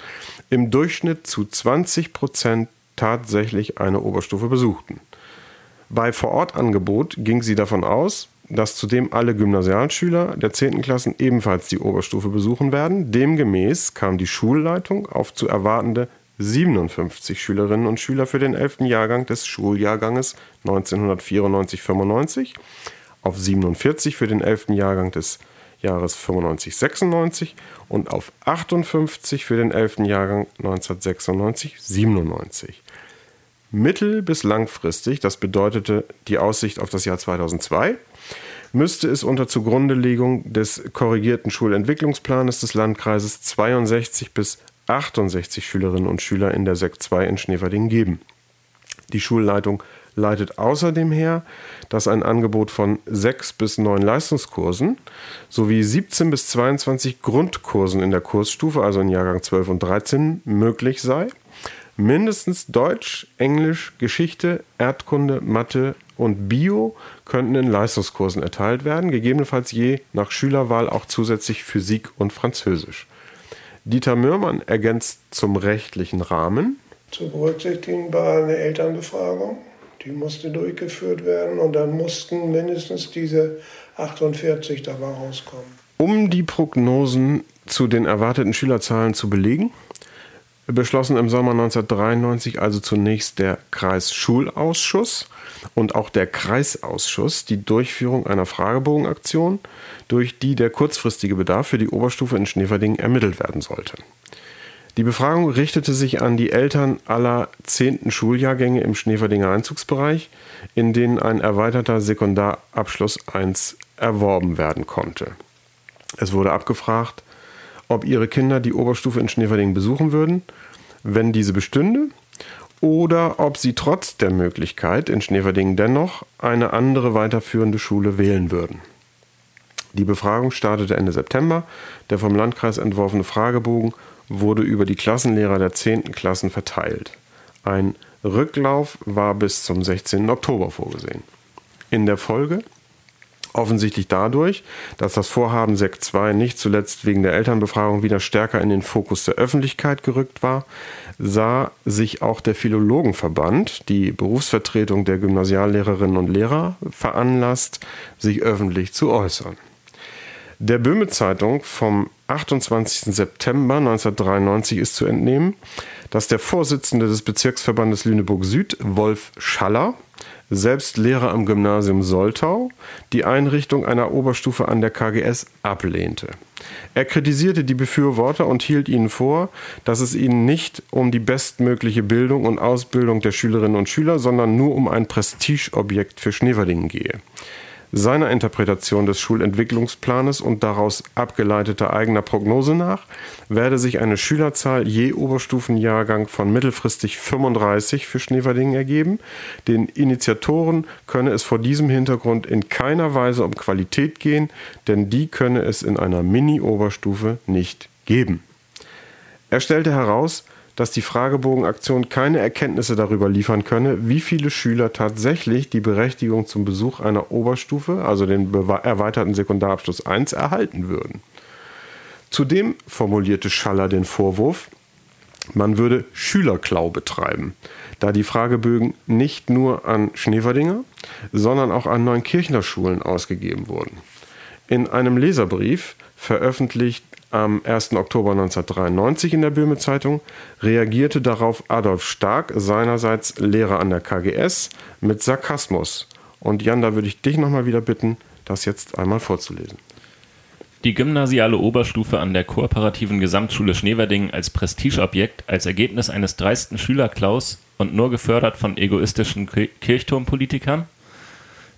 im Durchschnitt zu 20 Prozent tatsächlich eine Oberstufe besuchten. Bei Vorortangebot ging sie davon aus, dass zudem alle Gymnasialschüler der 10. Klassen ebenfalls die Oberstufe besuchen werden. Demgemäß kam die Schulleitung auf zu erwartende 57 Schülerinnen und Schüler für den 11. Jahrgang des Schuljahrganges 1994-95, auf 47 für den 11. Jahrgang des Jahres 95-96 und auf 58 für den 11. Jahrgang 1996-97. Mittel- bis langfristig, das bedeutete die Aussicht auf das Jahr 2002, müsste es unter Zugrundelegung des korrigierten Schulentwicklungsplanes des Landkreises 62 bis 68 Schülerinnen und Schüler in der Sekt 2 in Schneverding geben. Die Schulleitung leitet außerdem her, dass ein Angebot von 6 bis 9 Leistungskursen sowie 17 bis 22 Grundkursen in der Kursstufe, also in Jahrgang 12 und 13, möglich sei. Mindestens Deutsch, Englisch, Geschichte, Erdkunde, Mathe und Bio könnten in Leistungskursen erteilt werden, gegebenenfalls je nach Schülerwahl auch zusätzlich Physik und Französisch. Dieter Mürmann ergänzt zum rechtlichen Rahmen. Zu berücksichtigen war eine Elternbefragung. Die musste durchgeführt werden und dann mussten mindestens diese 48 dabei rauskommen. Um die Prognosen zu den erwarteten Schülerzahlen zu belegen, beschlossen im Sommer 1993 also zunächst der Kreisschulausschuss und auch der Kreisausschuss die Durchführung einer Fragebogenaktion, durch die der kurzfristige Bedarf für die Oberstufe in Schneverding ermittelt werden sollte. Die Befragung richtete sich an die Eltern aller zehnten Schuljahrgänge im Schneeverdinger Einzugsbereich, in denen ein erweiterter Sekundarabschluss 1 erworben werden konnte. Es wurde abgefragt, ob ihre Kinder die Oberstufe in Schneverding besuchen würden, wenn diese bestünde, oder ob sie trotz der Möglichkeit in Schneverding dennoch eine andere weiterführende Schule wählen würden. Die Befragung startete Ende September. Der vom Landkreis entworfene Fragebogen wurde über die Klassenlehrer der 10. Klassen verteilt. Ein Rücklauf war bis zum 16. Oktober vorgesehen. In der Folge Offensichtlich dadurch, dass das Vorhaben Sekt 2 nicht zuletzt wegen der Elternbefragung wieder stärker in den Fokus der Öffentlichkeit gerückt war, sah sich auch der Philologenverband, die Berufsvertretung der Gymnasiallehrerinnen und Lehrer, veranlasst, sich öffentlich zu äußern. Der Böhme Zeitung vom 28. September 1993 ist zu entnehmen, dass der Vorsitzende des Bezirksverbandes Lüneburg Süd, Wolf Schaller, selbst Lehrer am Gymnasium Soltau, die Einrichtung einer Oberstufe an der KGS ablehnte. Er kritisierte die Befürworter und hielt ihnen vor, dass es ihnen nicht um die bestmögliche Bildung und Ausbildung der Schülerinnen und Schüler, sondern nur um ein Prestigeobjekt für Schneverdingen gehe seiner Interpretation des Schulentwicklungsplanes und daraus abgeleiteter eigener Prognose nach werde sich eine Schülerzahl je Oberstufenjahrgang von mittelfristig 35 für Schneverdingen ergeben. Den Initiatoren könne es vor diesem Hintergrund in keiner Weise um Qualität gehen, denn die könne es in einer Mini-Oberstufe nicht geben. Er stellte heraus, dass die Fragebogenaktion keine Erkenntnisse darüber liefern könne, wie viele Schüler tatsächlich die Berechtigung zum Besuch einer Oberstufe, also den erweiterten Sekundarabschluss 1, erhalten würden. Zudem formulierte Schaller den Vorwurf, man würde Schülerklau betreiben, da die Fragebögen nicht nur an Schneeverdinger, sondern auch an Neunkirchner Schulen ausgegeben wurden. In einem Leserbrief, veröffentlicht am 1. Oktober 1993 in der Böhme Zeitung, reagierte darauf Adolf Stark, seinerseits Lehrer an der KGS, mit Sarkasmus. Und Jan, da würde ich dich nochmal wieder bitten, das jetzt einmal vorzulesen. Die gymnasiale Oberstufe an der kooperativen Gesamtschule Schneverdingen als Prestigeobjekt, als Ergebnis eines dreisten Schülerklaus und nur gefördert von egoistischen Kirchturmpolitikern?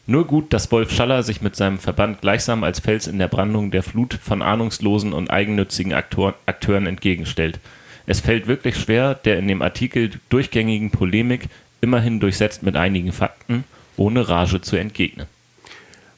Nur gut, dass Wolf Schaller sich mit seinem Verband gleichsam als Fels in der Brandung der Flut von ahnungslosen und eigennützigen Aktor Akteuren entgegenstellt. Es fällt wirklich schwer, der in dem Artikel durchgängigen Polemik, immerhin durchsetzt mit einigen Fakten, ohne Rage zu entgegnen.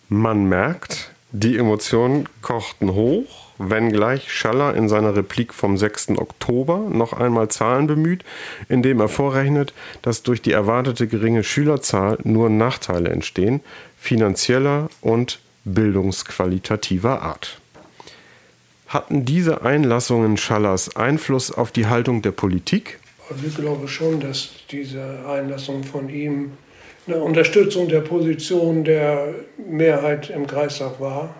Man merkt, die Emotionen kochten hoch wenngleich Schaller in seiner Replik vom 6. Oktober noch einmal Zahlen bemüht, indem er vorrechnet, dass durch die erwartete geringe Schülerzahl nur Nachteile entstehen, finanzieller und bildungsqualitativer Art. Hatten diese Einlassungen Schallers Einfluss auf die Haltung der Politik? Also ich glaube schon, dass diese Einlassung von ihm eine Unterstützung der Position der Mehrheit im Kreistag war.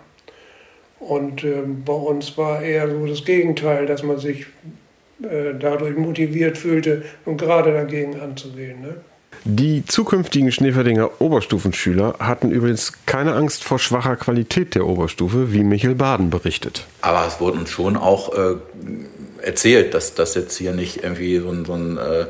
Und äh, bei uns war eher so das Gegenteil, dass man sich äh, dadurch motiviert fühlte, um gerade dagegen anzugehen. Ne? Die zukünftigen Schneeferdinger Oberstufenschüler hatten übrigens keine Angst vor schwacher Qualität der Oberstufe, wie Michel Baden berichtet. Aber es wurde uns schon auch äh, erzählt, dass das jetzt hier nicht irgendwie so ein, so ein äh,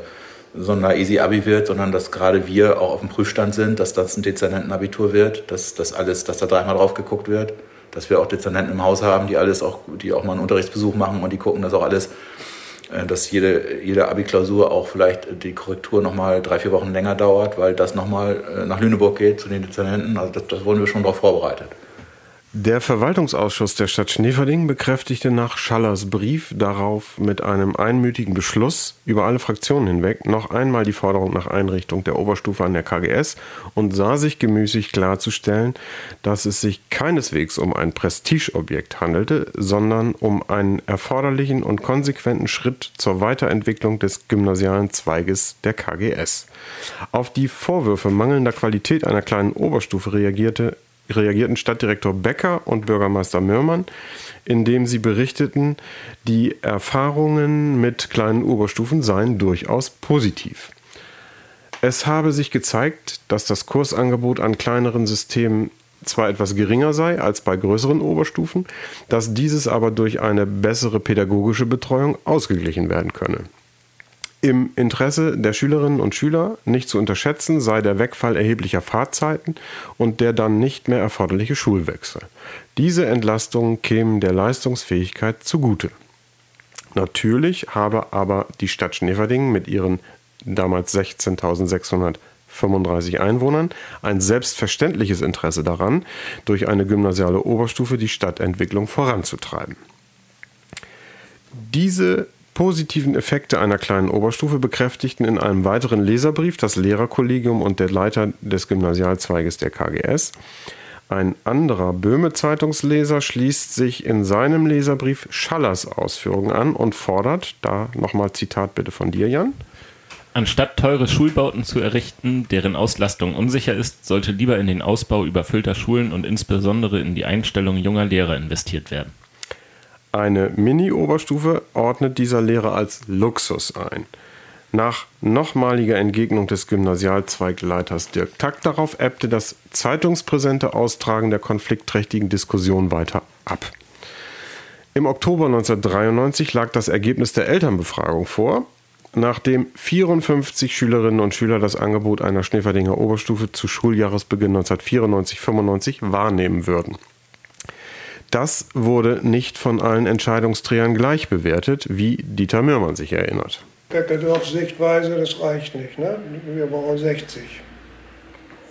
so ein Easy Abi wird, sondern dass gerade wir auch auf dem Prüfstand sind, dass das ein Dezernentenabitur wird, dass das alles, dass da dreimal drauf geguckt wird dass wir auch Dezernenten im Haus haben, die alles auch, die auch mal einen Unterrichtsbesuch machen und die gucken, dass auch alles, äh, dass jede, jede Abi-Klausur auch vielleicht die Korrektur nochmal drei, vier Wochen länger dauert, weil das nochmal äh, nach Lüneburg geht zu den Dezernenten. Also das, das wurden wir schon darauf vorbereitet. Der Verwaltungsausschuss der Stadt Schneverding bekräftigte nach Schallers Brief darauf mit einem einmütigen Beschluss über alle Fraktionen hinweg noch einmal die Forderung nach Einrichtung der Oberstufe an der KGS und sah sich gemüßigt klarzustellen, dass es sich keineswegs um ein Prestigeobjekt handelte, sondern um einen erforderlichen und konsequenten Schritt zur Weiterentwicklung des gymnasialen Zweiges der KGS. Auf die Vorwürfe mangelnder Qualität einer kleinen Oberstufe reagierte reagierten Stadtdirektor Becker und Bürgermeister Mürmann in dem sie berichteten, die Erfahrungen mit kleinen Oberstufen seien durchaus positiv. Es habe sich gezeigt, dass das Kursangebot an kleineren Systemen zwar etwas geringer sei als bei größeren Oberstufen, dass dieses aber durch eine bessere pädagogische Betreuung ausgeglichen werden könne. Im Interesse der Schülerinnen und Schüler nicht zu unterschätzen sei der Wegfall erheblicher Fahrzeiten und der dann nicht mehr erforderliche Schulwechsel. Diese Entlastungen kämen der Leistungsfähigkeit zugute. Natürlich habe aber die Stadt Schneverdingen mit ihren damals 16.635 Einwohnern ein selbstverständliches Interesse daran, durch eine gymnasiale Oberstufe die Stadtentwicklung voranzutreiben. Diese positiven Effekte einer kleinen Oberstufe bekräftigten in einem weiteren Leserbrief das Lehrerkollegium und der Leiter des Gymnasialzweiges der KGS. Ein anderer Böhme-Zeitungsleser schließt sich in seinem Leserbrief Schallers Ausführungen an und fordert, da nochmal Zitat bitte von dir, Jan. Anstatt teure Schulbauten zu errichten, deren Auslastung unsicher ist, sollte lieber in den Ausbau überfüllter Schulen und insbesondere in die Einstellung junger Lehrer investiert werden. Eine Mini-Oberstufe ordnet dieser Lehrer als Luxus ein. Nach nochmaliger Entgegnung des Gymnasialzweigleiters Dirk Tack darauf ebbte das zeitungspräsente Austragen der konfliktträchtigen Diskussion weiter ab. Im Oktober 1993 lag das Ergebnis der Elternbefragung vor, nachdem 54 Schülerinnen und Schüler das Angebot einer Schneeferdinger Oberstufe zu Schuljahresbeginn 1994-95 wahrnehmen würden. Das wurde nicht von allen Entscheidungsträgern gleich bewertet, wie Dieter Mürmann sich erinnert. Beckendorfs Sichtweise, das reicht nicht. Ne? Wir brauchen 60.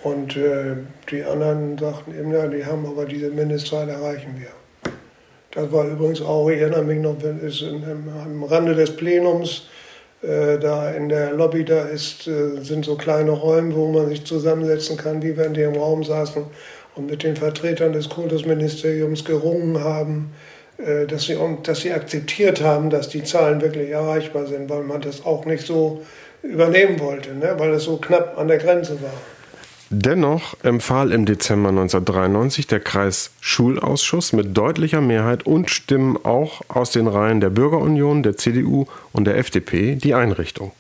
Und äh, die anderen sagten eben, ja, die haben aber diese Mindestzahl erreichen wir. Das war übrigens auch, ich erinnere mich noch, ist im, im, am Rande des Plenums, äh, da in der Lobby, da ist, äh, sind so kleine Räume, wo man sich zusammensetzen kann, wie wenn die im Raum saßen und mit den Vertretern des Kultusministeriums gerungen haben, äh, dass sie, dass sie akzeptiert haben, dass die Zahlen wirklich erreichbar sind, weil man das auch nicht so übernehmen wollte, ne? weil es so knapp an der Grenze war. Dennoch empfahl im Dezember 1993 der Kreisschulausschuss mit deutlicher Mehrheit und Stimmen auch aus den Reihen der Bürgerunion, der CDU und der FDP die Einrichtung.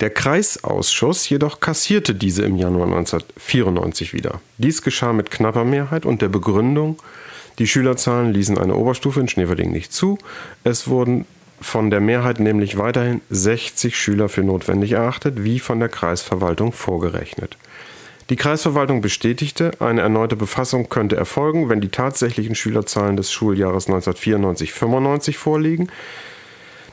Der Kreisausschuss jedoch kassierte diese im Januar 1994 wieder. Dies geschah mit knapper Mehrheit und der Begründung, die Schülerzahlen ließen eine Oberstufe in Schneverding nicht zu. Es wurden von der Mehrheit nämlich weiterhin 60 Schüler für notwendig erachtet, wie von der Kreisverwaltung vorgerechnet. Die Kreisverwaltung bestätigte, eine erneute Befassung könnte erfolgen, wenn die tatsächlichen Schülerzahlen des Schuljahres 1994-95 vorliegen.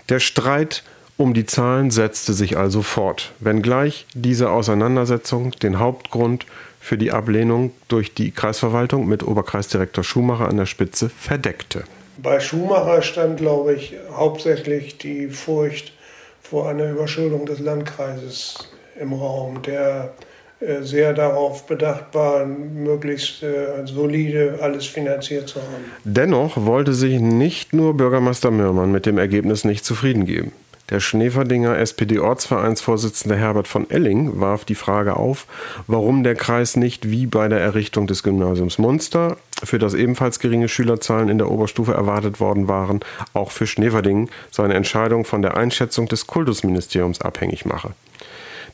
Der Streit um die Zahlen setzte sich also fort, wenngleich diese Auseinandersetzung den Hauptgrund für die Ablehnung durch die Kreisverwaltung mit Oberkreisdirektor Schumacher an der Spitze verdeckte. Bei Schumacher stand, glaube ich, hauptsächlich die Furcht vor einer Überschuldung des Landkreises im Raum, der äh, sehr darauf bedacht war, möglichst äh, solide alles finanziert zu haben. Dennoch wollte sich nicht nur Bürgermeister Mürmann mit dem Ergebnis nicht zufrieden geben. Der Schneeferdinger SPD-Ortsvereinsvorsitzende Herbert von Elling warf die Frage auf, warum der Kreis nicht wie bei der Errichtung des Gymnasiums Munster, für das ebenfalls geringe Schülerzahlen in der Oberstufe erwartet worden waren, auch für Schneverding seine Entscheidung von der Einschätzung des Kultusministeriums abhängig mache.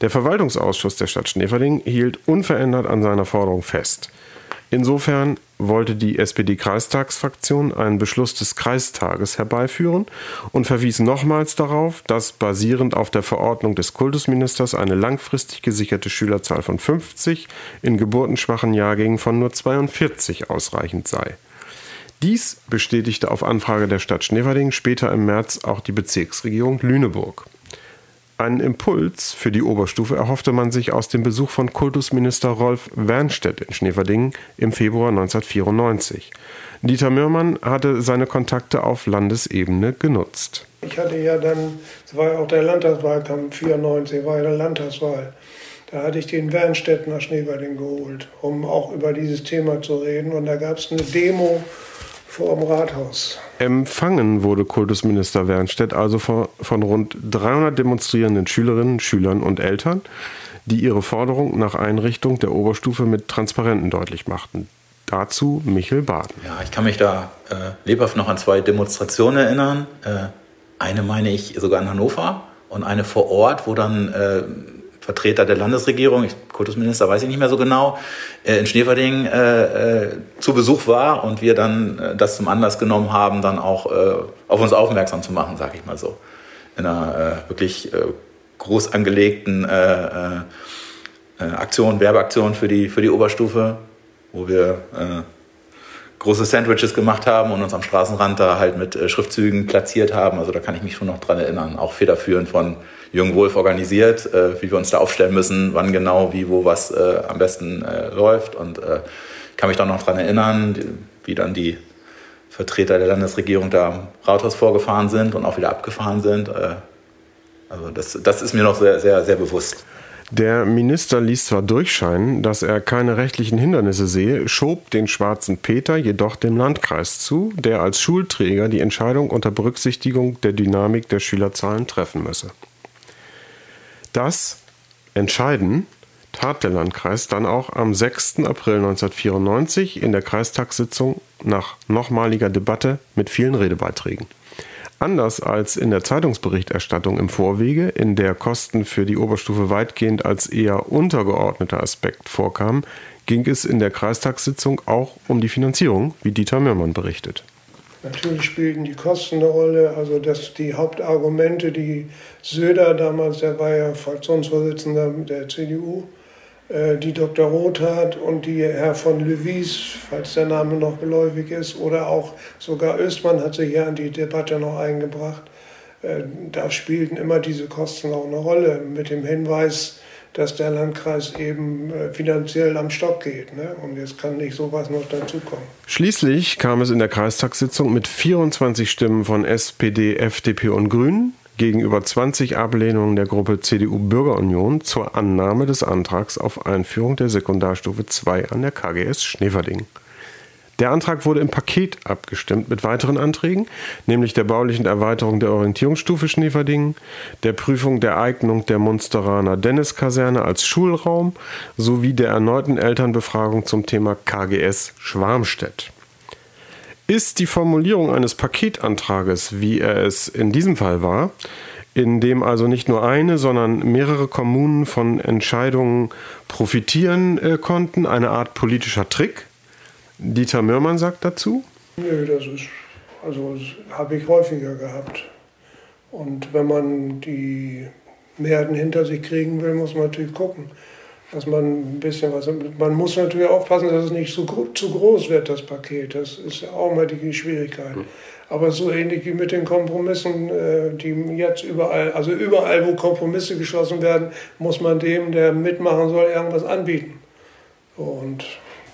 Der Verwaltungsausschuss der Stadt Schneverding hielt unverändert an seiner Forderung fest. Insofern wollte die SPD-Kreistagsfraktion einen Beschluss des Kreistages herbeiführen und verwies nochmals darauf, dass basierend auf der Verordnung des Kultusministers eine langfristig gesicherte Schülerzahl von 50 in geburtenschwachen Jahrgängen von nur 42 ausreichend sei. Dies bestätigte auf Anfrage der Stadt Schneverding später im März auch die Bezirksregierung Lüneburg. Einen Impuls für die Oberstufe erhoffte man sich aus dem Besuch von Kultusminister Rolf Wernstedt in Schneverdingen im Februar 1994. Dieter Mürmann hatte seine Kontakte auf Landesebene genutzt. Ich hatte ja dann, es war ja auch der Landtagswahlkampf 94, war ja der Landtagswahl. Da hatte ich den Wernstedt nach Schneverdingen geholt, um auch über dieses Thema zu reden. Und da gab es eine Demo vor dem Rathaus. Empfangen wurde Kultusminister Wernstedt also von, von rund 300 demonstrierenden Schülerinnen, Schülern und Eltern, die ihre Forderung nach Einrichtung der Oberstufe mit Transparenten deutlich machten. Dazu Michel Baden. Ja, ich kann mich da äh, lebhaft noch an zwei Demonstrationen erinnern. Äh, eine meine ich sogar in Hannover und eine vor Ort, wo dann äh, Vertreter der Landesregierung, ich, Kultusminister weiß ich nicht mehr so genau, äh, in Schneverding äh, äh, zu Besuch war und wir dann äh, das zum Anlass genommen haben, dann auch äh, auf uns aufmerksam zu machen, sage ich mal so. In einer äh, wirklich groß angelegten Aktion, Werbeaktion für die, für die Oberstufe, wo wir große Sandwiches gemacht haben und uns am Straßenrand da halt mit Schriftzügen platziert haben. Also da kann ich mich schon noch dran erinnern. Auch federführend von Jürgen Wolf organisiert, äh, wie wir uns da aufstellen müssen, wann genau, wie, wo, was äh, am besten äh, läuft. Und ich kann mich da noch dran erinnern, wie dann die Vertreter der Landesregierung da am Rathaus vorgefahren sind und auch wieder abgefahren sind. Also das, das ist mir noch sehr, sehr, sehr bewusst. Der Minister ließ zwar durchscheinen, dass er keine rechtlichen Hindernisse sehe, schob den schwarzen Peter jedoch dem Landkreis zu, der als Schulträger die Entscheidung unter Berücksichtigung der Dynamik der Schülerzahlen treffen müsse. Das Entscheiden tat der Landkreis dann auch am 6. April 1994 in der Kreistagssitzung nach nochmaliger Debatte mit vielen Redebeiträgen. Anders als in der Zeitungsberichterstattung im Vorwege, in der Kosten für die Oberstufe weitgehend als eher untergeordneter Aspekt vorkamen, ging es in der Kreistagssitzung auch um die Finanzierung, wie Dieter Mürmann berichtet. Natürlich spielten die Kosten eine Rolle, also dass die Hauptargumente, die Söder damals, der war ja Fraktionsvorsitzender der CDU, äh, die Dr. Rothat und die Herr von Levis, falls der Name noch geläufig ist, oder auch sogar Östmann hat sich ja an die Debatte noch eingebracht. Äh, da spielten immer diese Kosten auch eine Rolle mit dem Hinweis, dass der Landkreis eben äh, finanziell am Stock geht. Ne? Und jetzt kann nicht sowas noch dazukommen. Schließlich kam es in der Kreistagssitzung mit 24 Stimmen von SPD, FDP und Grünen gegenüber 20 Ablehnungen der Gruppe CDU Bürgerunion zur Annahme des Antrags auf Einführung der Sekundarstufe 2 an der KGS Schneverding. Der Antrag wurde im Paket abgestimmt mit weiteren Anträgen, nämlich der baulichen Erweiterung der Orientierungsstufe Schneverding, der Prüfung der Eignung der Munsteraner Denniskaserne als Schulraum sowie der erneuten Elternbefragung zum Thema KGS Schwarmstedt. Ist die Formulierung eines Paketantrages, wie er es in diesem Fall war, in dem also nicht nur eine, sondern mehrere Kommunen von Entscheidungen profitieren äh, konnten, eine Art politischer Trick? Dieter Mürmann sagt dazu? Nö, das ist, also habe ich häufiger gehabt. Und wenn man die Mehrheiten hinter sich kriegen will, muss man natürlich gucken dass man ein bisschen was. Man muss natürlich aufpassen, dass es nicht zu, zu groß wird, das Paket. Das ist auch mal die Schwierigkeit. Mhm. Aber so ähnlich wie mit den Kompromissen, äh, die jetzt überall, also überall, wo Kompromisse geschlossen werden, muss man dem, der mitmachen soll, irgendwas anbieten. Und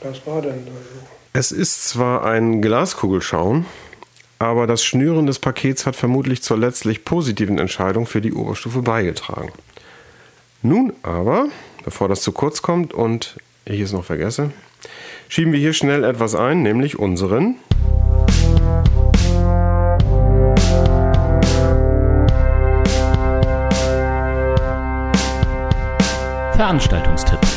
das war dann so. Es ist zwar ein Glaskugelschauen, aber das Schnüren des Pakets hat vermutlich zur letztlich positiven Entscheidung für die Oberstufe beigetragen. Nun aber bevor das zu kurz kommt und ich es noch vergesse, schieben wir hier schnell etwas ein, nämlich unseren Veranstaltungstipp.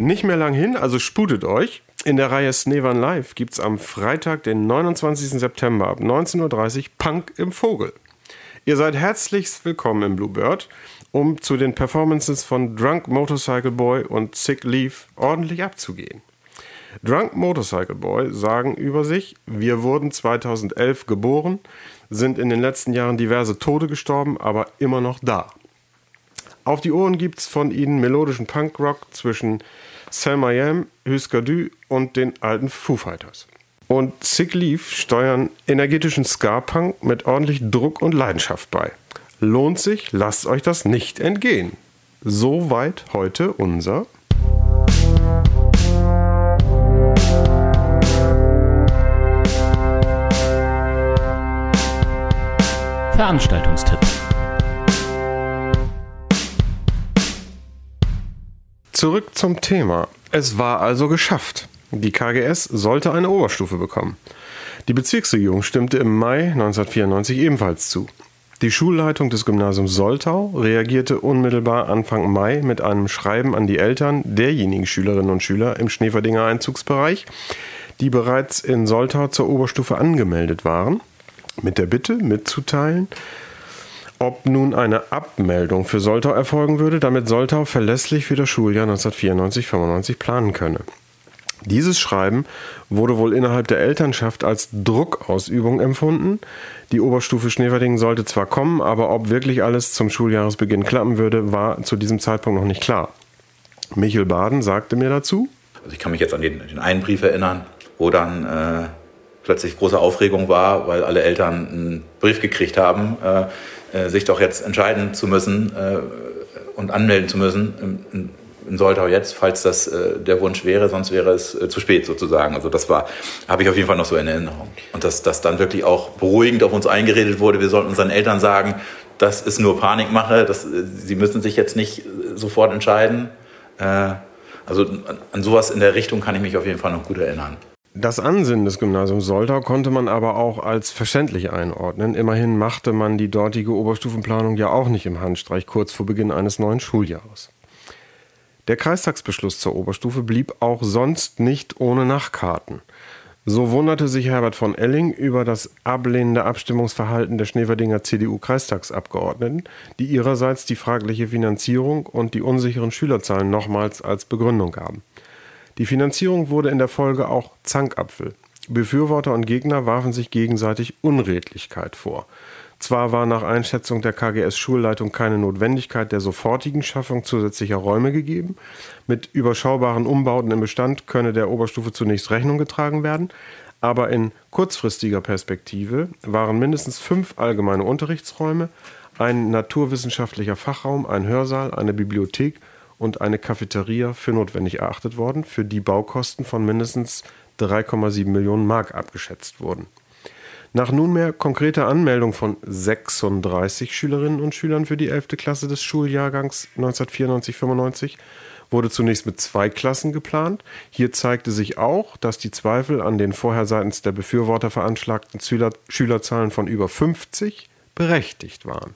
Nicht mehr lang hin, also sputet euch. In der Reihe Snevan Live gibt es am Freitag, den 29. September ab 19.30 Uhr Punk im Vogel. Ihr seid herzlichst willkommen im Bluebird, um zu den Performances von Drunk Motorcycle Boy und Sick Leaf ordentlich abzugehen. Drunk Motorcycle Boy sagen über sich, wir wurden 2011 geboren, sind in den letzten Jahren diverse Tode gestorben, aber immer noch da. Auf die Ohren gibt's von ihnen melodischen Punkrock zwischen Selma Yam, Husker Du und den alten Foo Fighters und Sick Leaf steuern energetischen Ska-Punk mit ordentlich Druck und Leidenschaft bei. Lohnt sich, lasst euch das nicht entgehen. Soweit heute unser Veranstaltungstipp. Zurück zum Thema. Es war also geschafft. Die KGS sollte eine Oberstufe bekommen. Die Bezirksregierung stimmte im Mai 1994 ebenfalls zu. Die Schulleitung des Gymnasiums Soltau reagierte unmittelbar Anfang Mai mit einem Schreiben an die Eltern derjenigen Schülerinnen und Schüler im Schneeferdinger Einzugsbereich, die bereits in Soltau zur Oberstufe angemeldet waren, mit der Bitte mitzuteilen, ob nun eine Abmeldung für Soltau erfolgen würde, damit Soltau verlässlich für das Schuljahr 1994-95 planen könne. Dieses Schreiben wurde wohl innerhalb der Elternschaft als Druckausübung empfunden. Die Oberstufe Schneverdingen sollte zwar kommen, aber ob wirklich alles zum Schuljahresbeginn klappen würde, war zu diesem Zeitpunkt noch nicht klar. Michel Baden sagte mir dazu. Also ich kann mich jetzt an den, den einen Brief erinnern, wo dann äh, plötzlich große Aufregung war, weil alle Eltern einen Brief gekriegt haben, äh, sich doch jetzt entscheiden zu müssen äh, und anmelden zu müssen in, in, in Soltau jetzt, falls das äh, der Wunsch wäre, sonst wäre es äh, zu spät sozusagen. Also das war, habe ich auf jeden Fall noch so in Erinnerung. Und dass das dann wirklich auch beruhigend auf uns eingeredet wurde, wir sollten unseren Eltern sagen, das ist nur Panikmache, das, äh, sie müssen sich jetzt nicht sofort entscheiden. also an sowas in der Richtung kann ich mich auf jeden Fall noch gut erinnern. Das Ansinnen des Gymnasiums Soltau konnte man aber auch als verständlich einordnen. Immerhin machte man die dortige Oberstufenplanung ja auch nicht im Handstreich kurz vor Beginn eines neuen Schuljahres. Der Kreistagsbeschluss zur Oberstufe blieb auch sonst nicht ohne Nachkarten. So wunderte sich Herbert von Elling über das ablehnende Abstimmungsverhalten der Schneeverdinger CDU-Kreistagsabgeordneten, die ihrerseits die fragliche Finanzierung und die unsicheren Schülerzahlen nochmals als Begründung gaben. Die Finanzierung wurde in der Folge auch Zankapfel. Befürworter und Gegner warfen sich gegenseitig Unredlichkeit vor. Zwar war nach Einschätzung der KGS-Schulleitung keine Notwendigkeit der sofortigen Schaffung zusätzlicher Räume gegeben. Mit überschaubaren Umbauten im Bestand könne der Oberstufe zunächst Rechnung getragen werden. Aber in kurzfristiger Perspektive waren mindestens fünf allgemeine Unterrichtsräume, ein naturwissenschaftlicher Fachraum, ein Hörsaal, eine Bibliothek und eine Cafeteria für notwendig erachtet worden, für die Baukosten von mindestens 3,7 Millionen Mark abgeschätzt wurden. Nach nunmehr konkreter Anmeldung von 36 Schülerinnen und Schülern für die 11. Klasse des Schuljahrgangs 1994-95 wurde zunächst mit zwei Klassen geplant. Hier zeigte sich auch, dass die Zweifel an den vorher seitens der Befürworter veranschlagten Schülerzahlen von über 50 berechtigt waren.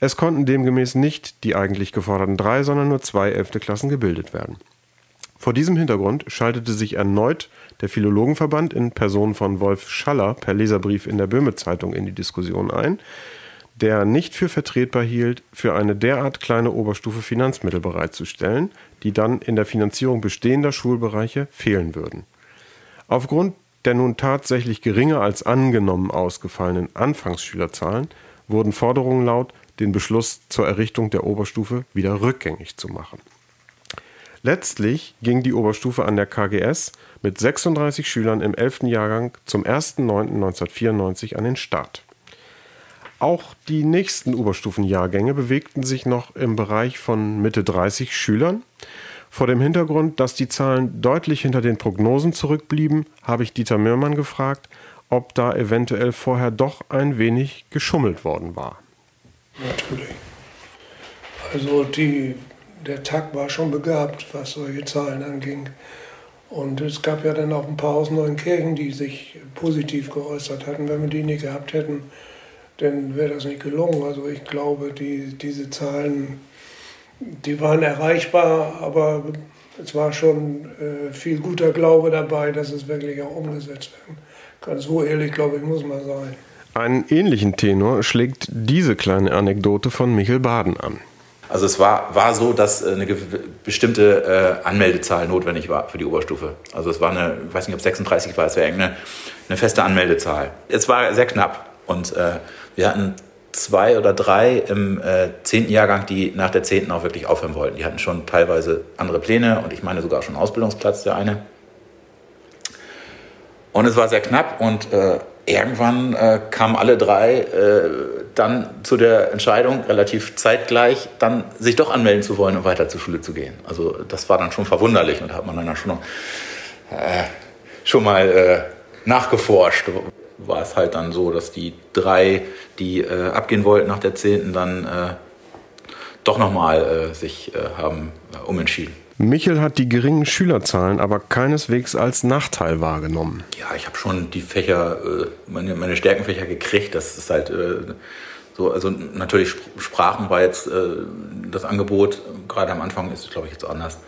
Es konnten demgemäß nicht die eigentlich geforderten drei, sondern nur zwei elfte Klassen gebildet werden. Vor diesem Hintergrund schaltete sich erneut der Philologenverband in Person von Wolf Schaller per Leserbrief in der Böhme Zeitung in die Diskussion ein, der nicht für vertretbar hielt, für eine derart kleine Oberstufe Finanzmittel bereitzustellen, die dann in der Finanzierung bestehender Schulbereiche fehlen würden. Aufgrund der nun tatsächlich geringer als angenommen ausgefallenen Anfangsschülerzahlen wurden Forderungen laut, den Beschluss zur Errichtung der Oberstufe wieder rückgängig zu machen. Letztlich ging die Oberstufe an der KGS mit 36 Schülern im 11. Jahrgang zum 1.9.1994 an den Start. Auch die nächsten Oberstufenjahrgänge bewegten sich noch im Bereich von Mitte 30 Schülern. Vor dem Hintergrund, dass die Zahlen deutlich hinter den Prognosen zurückblieben, habe ich Dieter Mürmann gefragt, ob da eventuell vorher doch ein wenig geschummelt worden war. Natürlich. Also die, der Tag war schon begabt, was solche Zahlen anging. Und es gab ja dann auch ein paar aus Neuenkirchen, die sich positiv geäußert hatten. Wenn wir die nicht gehabt hätten, dann wäre das nicht gelungen. Also ich glaube, die, diese Zahlen, die waren erreichbar, aber es war schon äh, viel guter Glaube dabei, dass es wirklich auch umgesetzt werden kann. So ehrlich, glaube ich, muss man sein. Einen ähnlichen Tenor schlägt diese kleine Anekdote von Michael Baden an. Also es war, war so, dass äh, eine bestimmte äh, Anmeldezahl notwendig war für die Oberstufe. Also es war eine, ich weiß nicht, ob 36 war, es wäre eine, eine feste Anmeldezahl. Es war sehr knapp und äh, wir hatten zwei oder drei im äh, zehnten Jahrgang, die nach der zehnten auch wirklich aufhören wollten. Die hatten schon teilweise andere Pläne und ich meine sogar schon Ausbildungsplatz, der eine. Und es war sehr knapp und äh, irgendwann äh, kamen alle drei äh, dann zu der Entscheidung, relativ zeitgleich, dann sich doch anmelden zu wollen und weiter zur Schule zu gehen. Also das war dann schon verwunderlich und da hat man dann schon, äh, schon mal äh, nachgeforscht. War es halt dann so, dass die drei, die äh, abgehen wollten nach der zehnten, dann äh, doch nochmal sich haben umentschieden. Michel hat die geringen Schülerzahlen aber keineswegs als Nachteil wahrgenommen. Ja, ich habe schon die Fächer, äh, meine, meine Stärkenfächer gekriegt. Das ist halt äh, so, also natürlich Sprachen war jetzt äh, das Angebot, gerade am Anfang ist es, glaube ich, jetzt anders,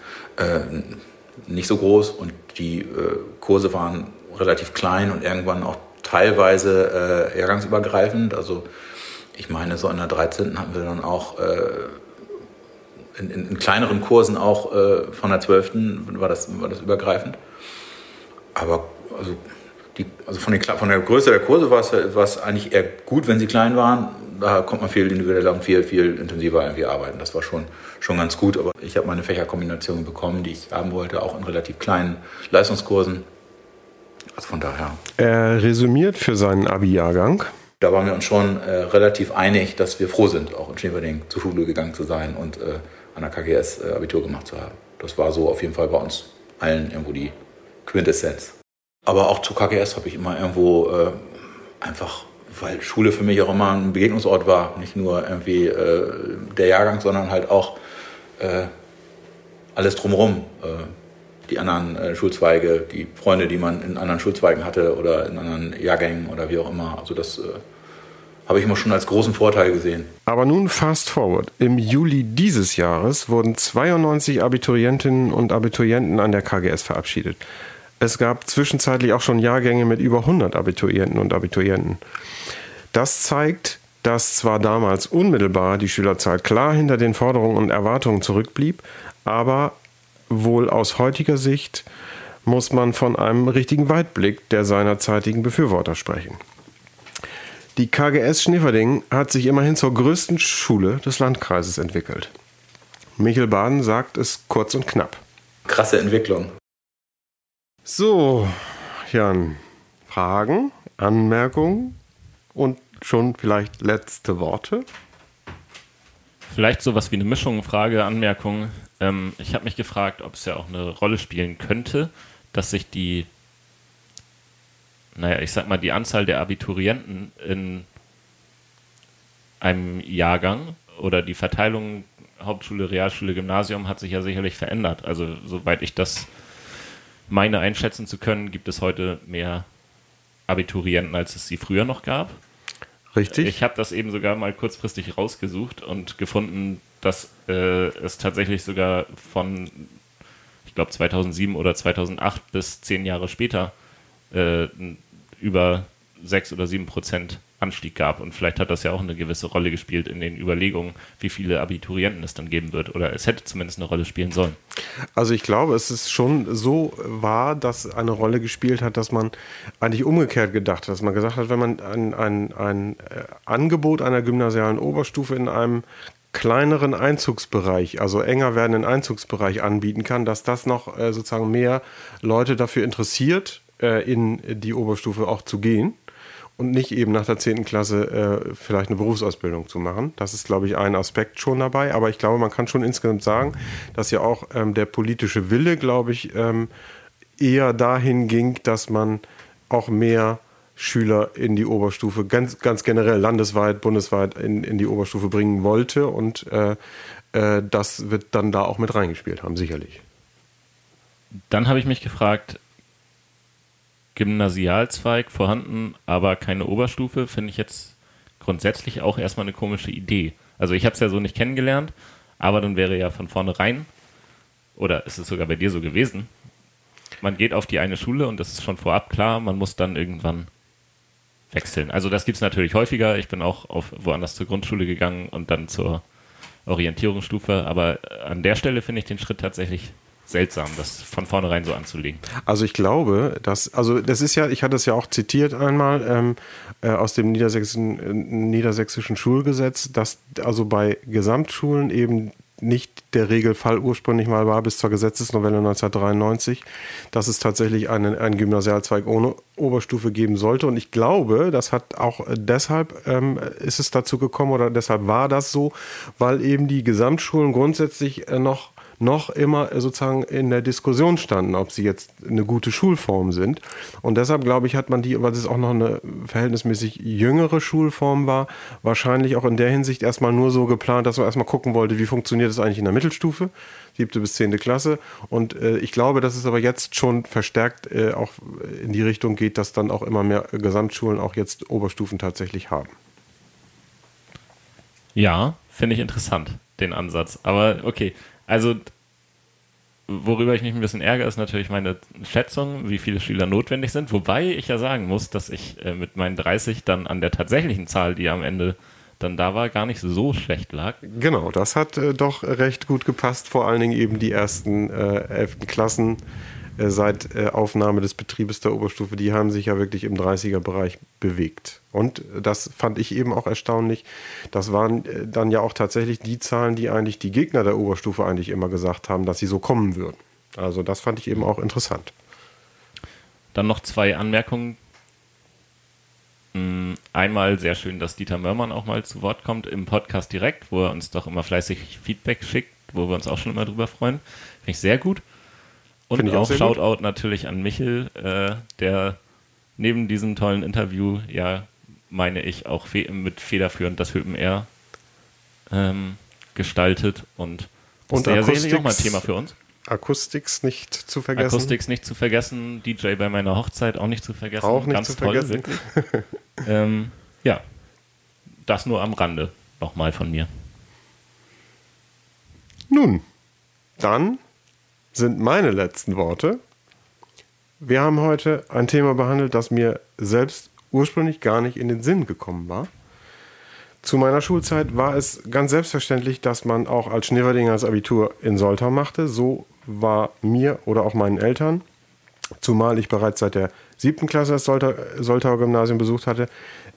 nicht so groß und die Kurse waren relativ klein und irgendwann auch teilweise jahrgangsübergreifend. Also ich meine, so an der 13. hatten wir dann auch in, in, in kleineren Kursen auch äh, von der 12. war das, war das übergreifend. Aber also, die, also von, den, von der Größe der Kurse war es, war es eigentlich eher gut, wenn sie klein waren. Da konnte man viel individueller und viel, viel intensiver irgendwie arbeiten. Das war schon, schon ganz gut. Aber ich habe meine Fächerkombinationen bekommen, die ich haben wollte, auch in relativ kleinen Leistungskursen. Also von daher. Er resümiert für seinen Abi-Jahrgang. Da waren wir uns schon äh, relativ einig, dass wir froh sind, auch in Schneeberding zur Schule gegangen zu sein und äh, an der KGS äh, Abitur gemacht zu haben. Das war so auf jeden Fall bei uns allen irgendwo die Quintessenz. Aber auch zu KGS habe ich immer irgendwo äh, einfach, weil Schule für mich auch immer ein Begegnungsort war, nicht nur irgendwie äh, der Jahrgang, sondern halt auch äh, alles drumherum. Äh, die anderen äh, Schulzweige, die Freunde, die man in anderen Schulzweigen hatte oder in anderen Jahrgängen oder wie auch immer. Also das habe ich immer schon als großen Vorteil gesehen. Aber nun fast forward. Im Juli dieses Jahres wurden 92 Abiturientinnen und Abiturienten an der KGS verabschiedet. Es gab zwischenzeitlich auch schon Jahrgänge mit über 100 Abiturienten und Abiturienten. Das zeigt, dass zwar damals unmittelbar die Schülerzahl klar hinter den Forderungen und Erwartungen zurückblieb, aber wohl aus heutiger Sicht muss man von einem richtigen Weitblick der seinerzeitigen Befürworter sprechen. Die KGS Schneverding hat sich immerhin zur größten Schule des Landkreises entwickelt. Michel Baden sagt es kurz und knapp. Krasse Entwicklung. So, Jan, Fragen, Anmerkungen und schon vielleicht letzte Worte? Vielleicht sowas wie eine Mischung, Frage, Anmerkung. Ähm, ich habe mich gefragt, ob es ja auch eine Rolle spielen könnte, dass sich die naja, ich sag mal, die Anzahl der Abiturienten in einem Jahrgang oder die Verteilung Hauptschule, Realschule, Gymnasium hat sich ja sicherlich verändert. Also soweit ich das meine einschätzen zu können, gibt es heute mehr Abiturienten, als es sie früher noch gab. Richtig. Ich habe das eben sogar mal kurzfristig rausgesucht und gefunden, dass äh, es tatsächlich sogar von, ich glaube, 2007 oder 2008 bis zehn Jahre später äh, über sechs oder sieben Prozent Anstieg gab. Und vielleicht hat das ja auch eine gewisse Rolle gespielt in den Überlegungen, wie viele Abiturienten es dann geben wird. Oder es hätte zumindest eine Rolle spielen sollen. Also ich glaube, es ist schon so wahr, dass eine Rolle gespielt hat, dass man eigentlich umgekehrt gedacht hat. Dass man gesagt hat, wenn man ein, ein, ein äh, Angebot einer gymnasialen Oberstufe in einem kleineren Einzugsbereich, also enger werdenden Einzugsbereich anbieten kann, dass das noch äh, sozusagen mehr Leute dafür interessiert, äh, in die Oberstufe auch zu gehen und nicht eben nach der 10. Klasse äh, vielleicht eine Berufsausbildung zu machen. Das ist, glaube ich, ein Aspekt schon dabei. Aber ich glaube, man kann schon insgesamt sagen, dass ja auch ähm, der politische Wille, glaube ich, ähm, eher dahin ging, dass man auch mehr Schüler in die Oberstufe, ganz, ganz generell landesweit, bundesweit in, in die Oberstufe bringen wollte. Und äh, äh, das wird dann da auch mit reingespielt haben, sicherlich. Dann habe ich mich gefragt, Gymnasialzweig vorhanden, aber keine Oberstufe, finde ich jetzt grundsätzlich auch erstmal eine komische Idee. Also ich habe es ja so nicht kennengelernt, aber dann wäre ja von vornherein, oder ist es sogar bei dir so gewesen, man geht auf die eine Schule und das ist schon vorab klar, man muss dann irgendwann wechseln. Also das gibt es natürlich häufiger. Ich bin auch auf woanders zur Grundschule gegangen und dann zur Orientierungsstufe, aber an der Stelle finde ich den Schritt tatsächlich seltsam, das von vornherein so anzulegen. Also ich glaube, dass, also das ist ja, ich hatte es ja auch zitiert einmal ähm, äh, aus dem niedersächsischen, äh, niedersächsischen Schulgesetz, dass also bei Gesamtschulen eben nicht der Regelfall ursprünglich mal war bis zur Gesetzesnovelle 1993, dass es tatsächlich einen, einen Gymnasialzweig ohne Oberstufe geben sollte. Und ich glaube, das hat auch deshalb ähm, ist es dazu gekommen oder deshalb war das so, weil eben die Gesamtschulen grundsätzlich äh, noch noch immer sozusagen in der Diskussion standen, ob sie jetzt eine gute Schulform sind. Und deshalb glaube ich, hat man die, weil es auch noch eine verhältnismäßig jüngere Schulform war, wahrscheinlich auch in der Hinsicht erstmal nur so geplant, dass man erstmal gucken wollte, wie funktioniert es eigentlich in der Mittelstufe, siebte bis zehnte Klasse. Und äh, ich glaube, dass es aber jetzt schon verstärkt äh, auch in die Richtung geht, dass dann auch immer mehr Gesamtschulen auch jetzt Oberstufen tatsächlich haben. Ja, finde ich interessant, den Ansatz. Aber okay, also worüber ich mich ein bisschen ärgere, ist natürlich meine Schätzung, wie viele Schüler notwendig sind. Wobei ich ja sagen muss, dass ich äh, mit meinen 30 dann an der tatsächlichen Zahl, die am Ende dann da war, gar nicht so schlecht lag. Genau, das hat äh, doch recht gut gepasst. Vor allen Dingen eben die ersten äh, elften Klassen äh, seit äh, Aufnahme des Betriebes der Oberstufe, die haben sich ja wirklich im 30er-Bereich bewegt. Und das fand ich eben auch erstaunlich. Das waren äh, dann ja auch tatsächlich die Zahlen, die eigentlich die Gegner der Oberstufe eigentlich immer gesagt haben, dass sie so kommen würden. Also das fand ich eben auch interessant. Dann noch zwei Anmerkungen. Hm, einmal sehr schön, dass Dieter Mörmann auch mal zu Wort kommt im Podcast direkt, wo er uns doch immer fleißig Feedback schickt, wo wir uns auch schon immer drüber freuen. Finde ich sehr gut. Und auch, auch Shoutout gut. natürlich an Michel, äh, der neben diesem tollen Interview ja, meine ich, auch mit federführend das Höpen Air ähm, gestaltet und das und ist sicherlich auch mal ein Thema für uns. Akustiks nicht zu vergessen. Akustiks nicht zu vergessen, DJ bei meiner Hochzeit auch nicht zu vergessen. Auch nicht Ganz zu toll, vergessen. wirklich. ähm, ja, das nur am Rande nochmal von mir. Nun, dann sind meine letzten Worte. Wir haben heute ein Thema behandelt, das mir selbst ursprünglich gar nicht in den Sinn gekommen war. Zu meiner Schulzeit war es ganz selbstverständlich, dass man auch als Schneeverdinger das Abitur in Soltau machte. So war mir oder auch meinen Eltern, zumal ich bereits seit der siebten Klasse das Soltauer Gymnasium besucht hatte,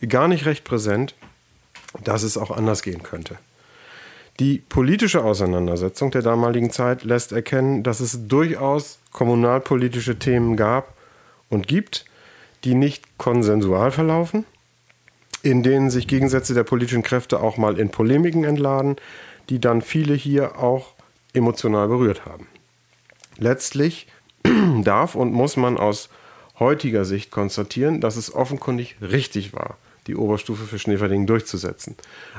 gar nicht recht präsent, dass es auch anders gehen könnte. Die politische Auseinandersetzung der damaligen Zeit lässt erkennen, dass es durchaus kommunalpolitische Themen gab und gibt, die nicht konsensual verlaufen, in denen sich Gegensätze der politischen Kräfte auch mal in Polemiken entladen, die dann viele hier auch emotional berührt haben. Letztlich [clears throat] darf und muss man aus heutiger Sicht konstatieren, dass es offenkundig richtig war, die Oberstufe für Schneeverdingen durchzusetzen.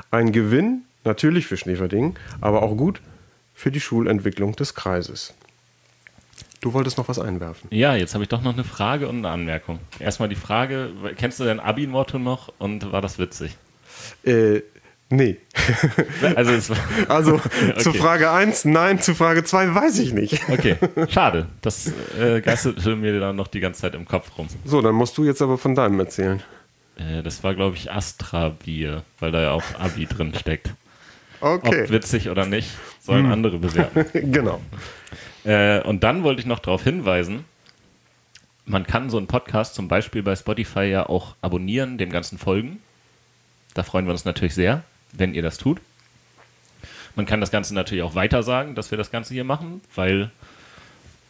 Ein Gewinn natürlich für Schneeverdingen, aber auch gut für die Schulentwicklung des Kreises. Du wolltest noch was einwerfen. Ja, jetzt habe ich doch noch eine Frage und eine Anmerkung. Erstmal die Frage, kennst du dein Abi-Motto noch und war das witzig? Äh, nee. [laughs] Also, also [laughs] okay. zu Frage 1, nein, zu Frage 2 weiß ich nicht. Okay, [laughs] schade. Das äh, geisterte mir dann noch die ganze Zeit im Kopf rum. So, dann musst du jetzt aber von deinem erzählen. Äh, das war, glaube ich, Astra-Bier, weil da ja auch Abi drin steckt. Okay. Ob witzig oder nicht, sollen hm. andere bewerten. genau. Äh, und dann wollte ich noch darauf hinweisen, man kann so einen Podcast zum Beispiel bei Spotify ja auch abonnieren, dem ganzen folgen. Da freuen wir uns natürlich sehr, wenn ihr das tut. Man kann das Ganze natürlich auch weiter sagen, dass wir das Ganze hier machen, weil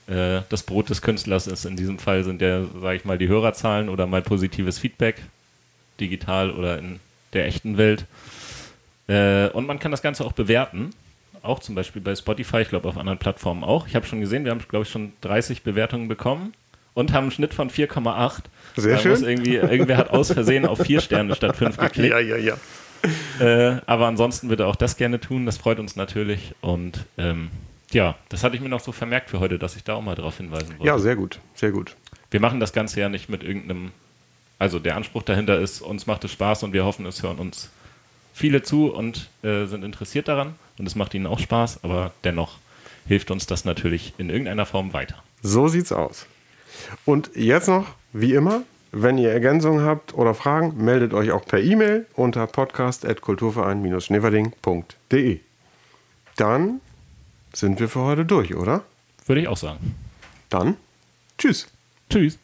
äh, das Brot des Künstlers ist in diesem Fall sind ja, sage ich mal, die Hörerzahlen oder mal positives Feedback, digital oder in der echten Welt. Äh, und man kann das Ganze auch bewerten. Auch zum Beispiel bei Spotify, ich glaube auf anderen Plattformen auch. Ich habe schon gesehen, wir haben, glaube ich, schon 30 Bewertungen bekommen und haben einen Schnitt von 4,8. Sehr da schön. Irgendwie, irgendwer hat aus Versehen auf 4 Sterne statt 5 [laughs] geklickt. Ja, ja, ja. Äh, aber ansonsten würde auch das gerne tun. Das freut uns natürlich. Und ähm, ja, das hatte ich mir noch so vermerkt für heute, dass ich da auch mal drauf hinweisen wollte. Ja, sehr gut, sehr gut. Wir machen das Ganze ja nicht mit irgendeinem, also der Anspruch dahinter ist, uns macht es Spaß und wir hoffen, es hören uns viele zu und äh, sind interessiert daran und es macht ihnen auch Spaß, aber dennoch hilft uns das natürlich in irgendeiner Form weiter. So sieht's aus. Und jetzt noch, wie immer, wenn ihr Ergänzungen habt oder Fragen, meldet euch auch per E-Mail unter podcast.kulturverein-schneverding.de. Dann sind wir für heute durch, oder? Würde ich auch sagen. Dann, tschüss. Tschüss.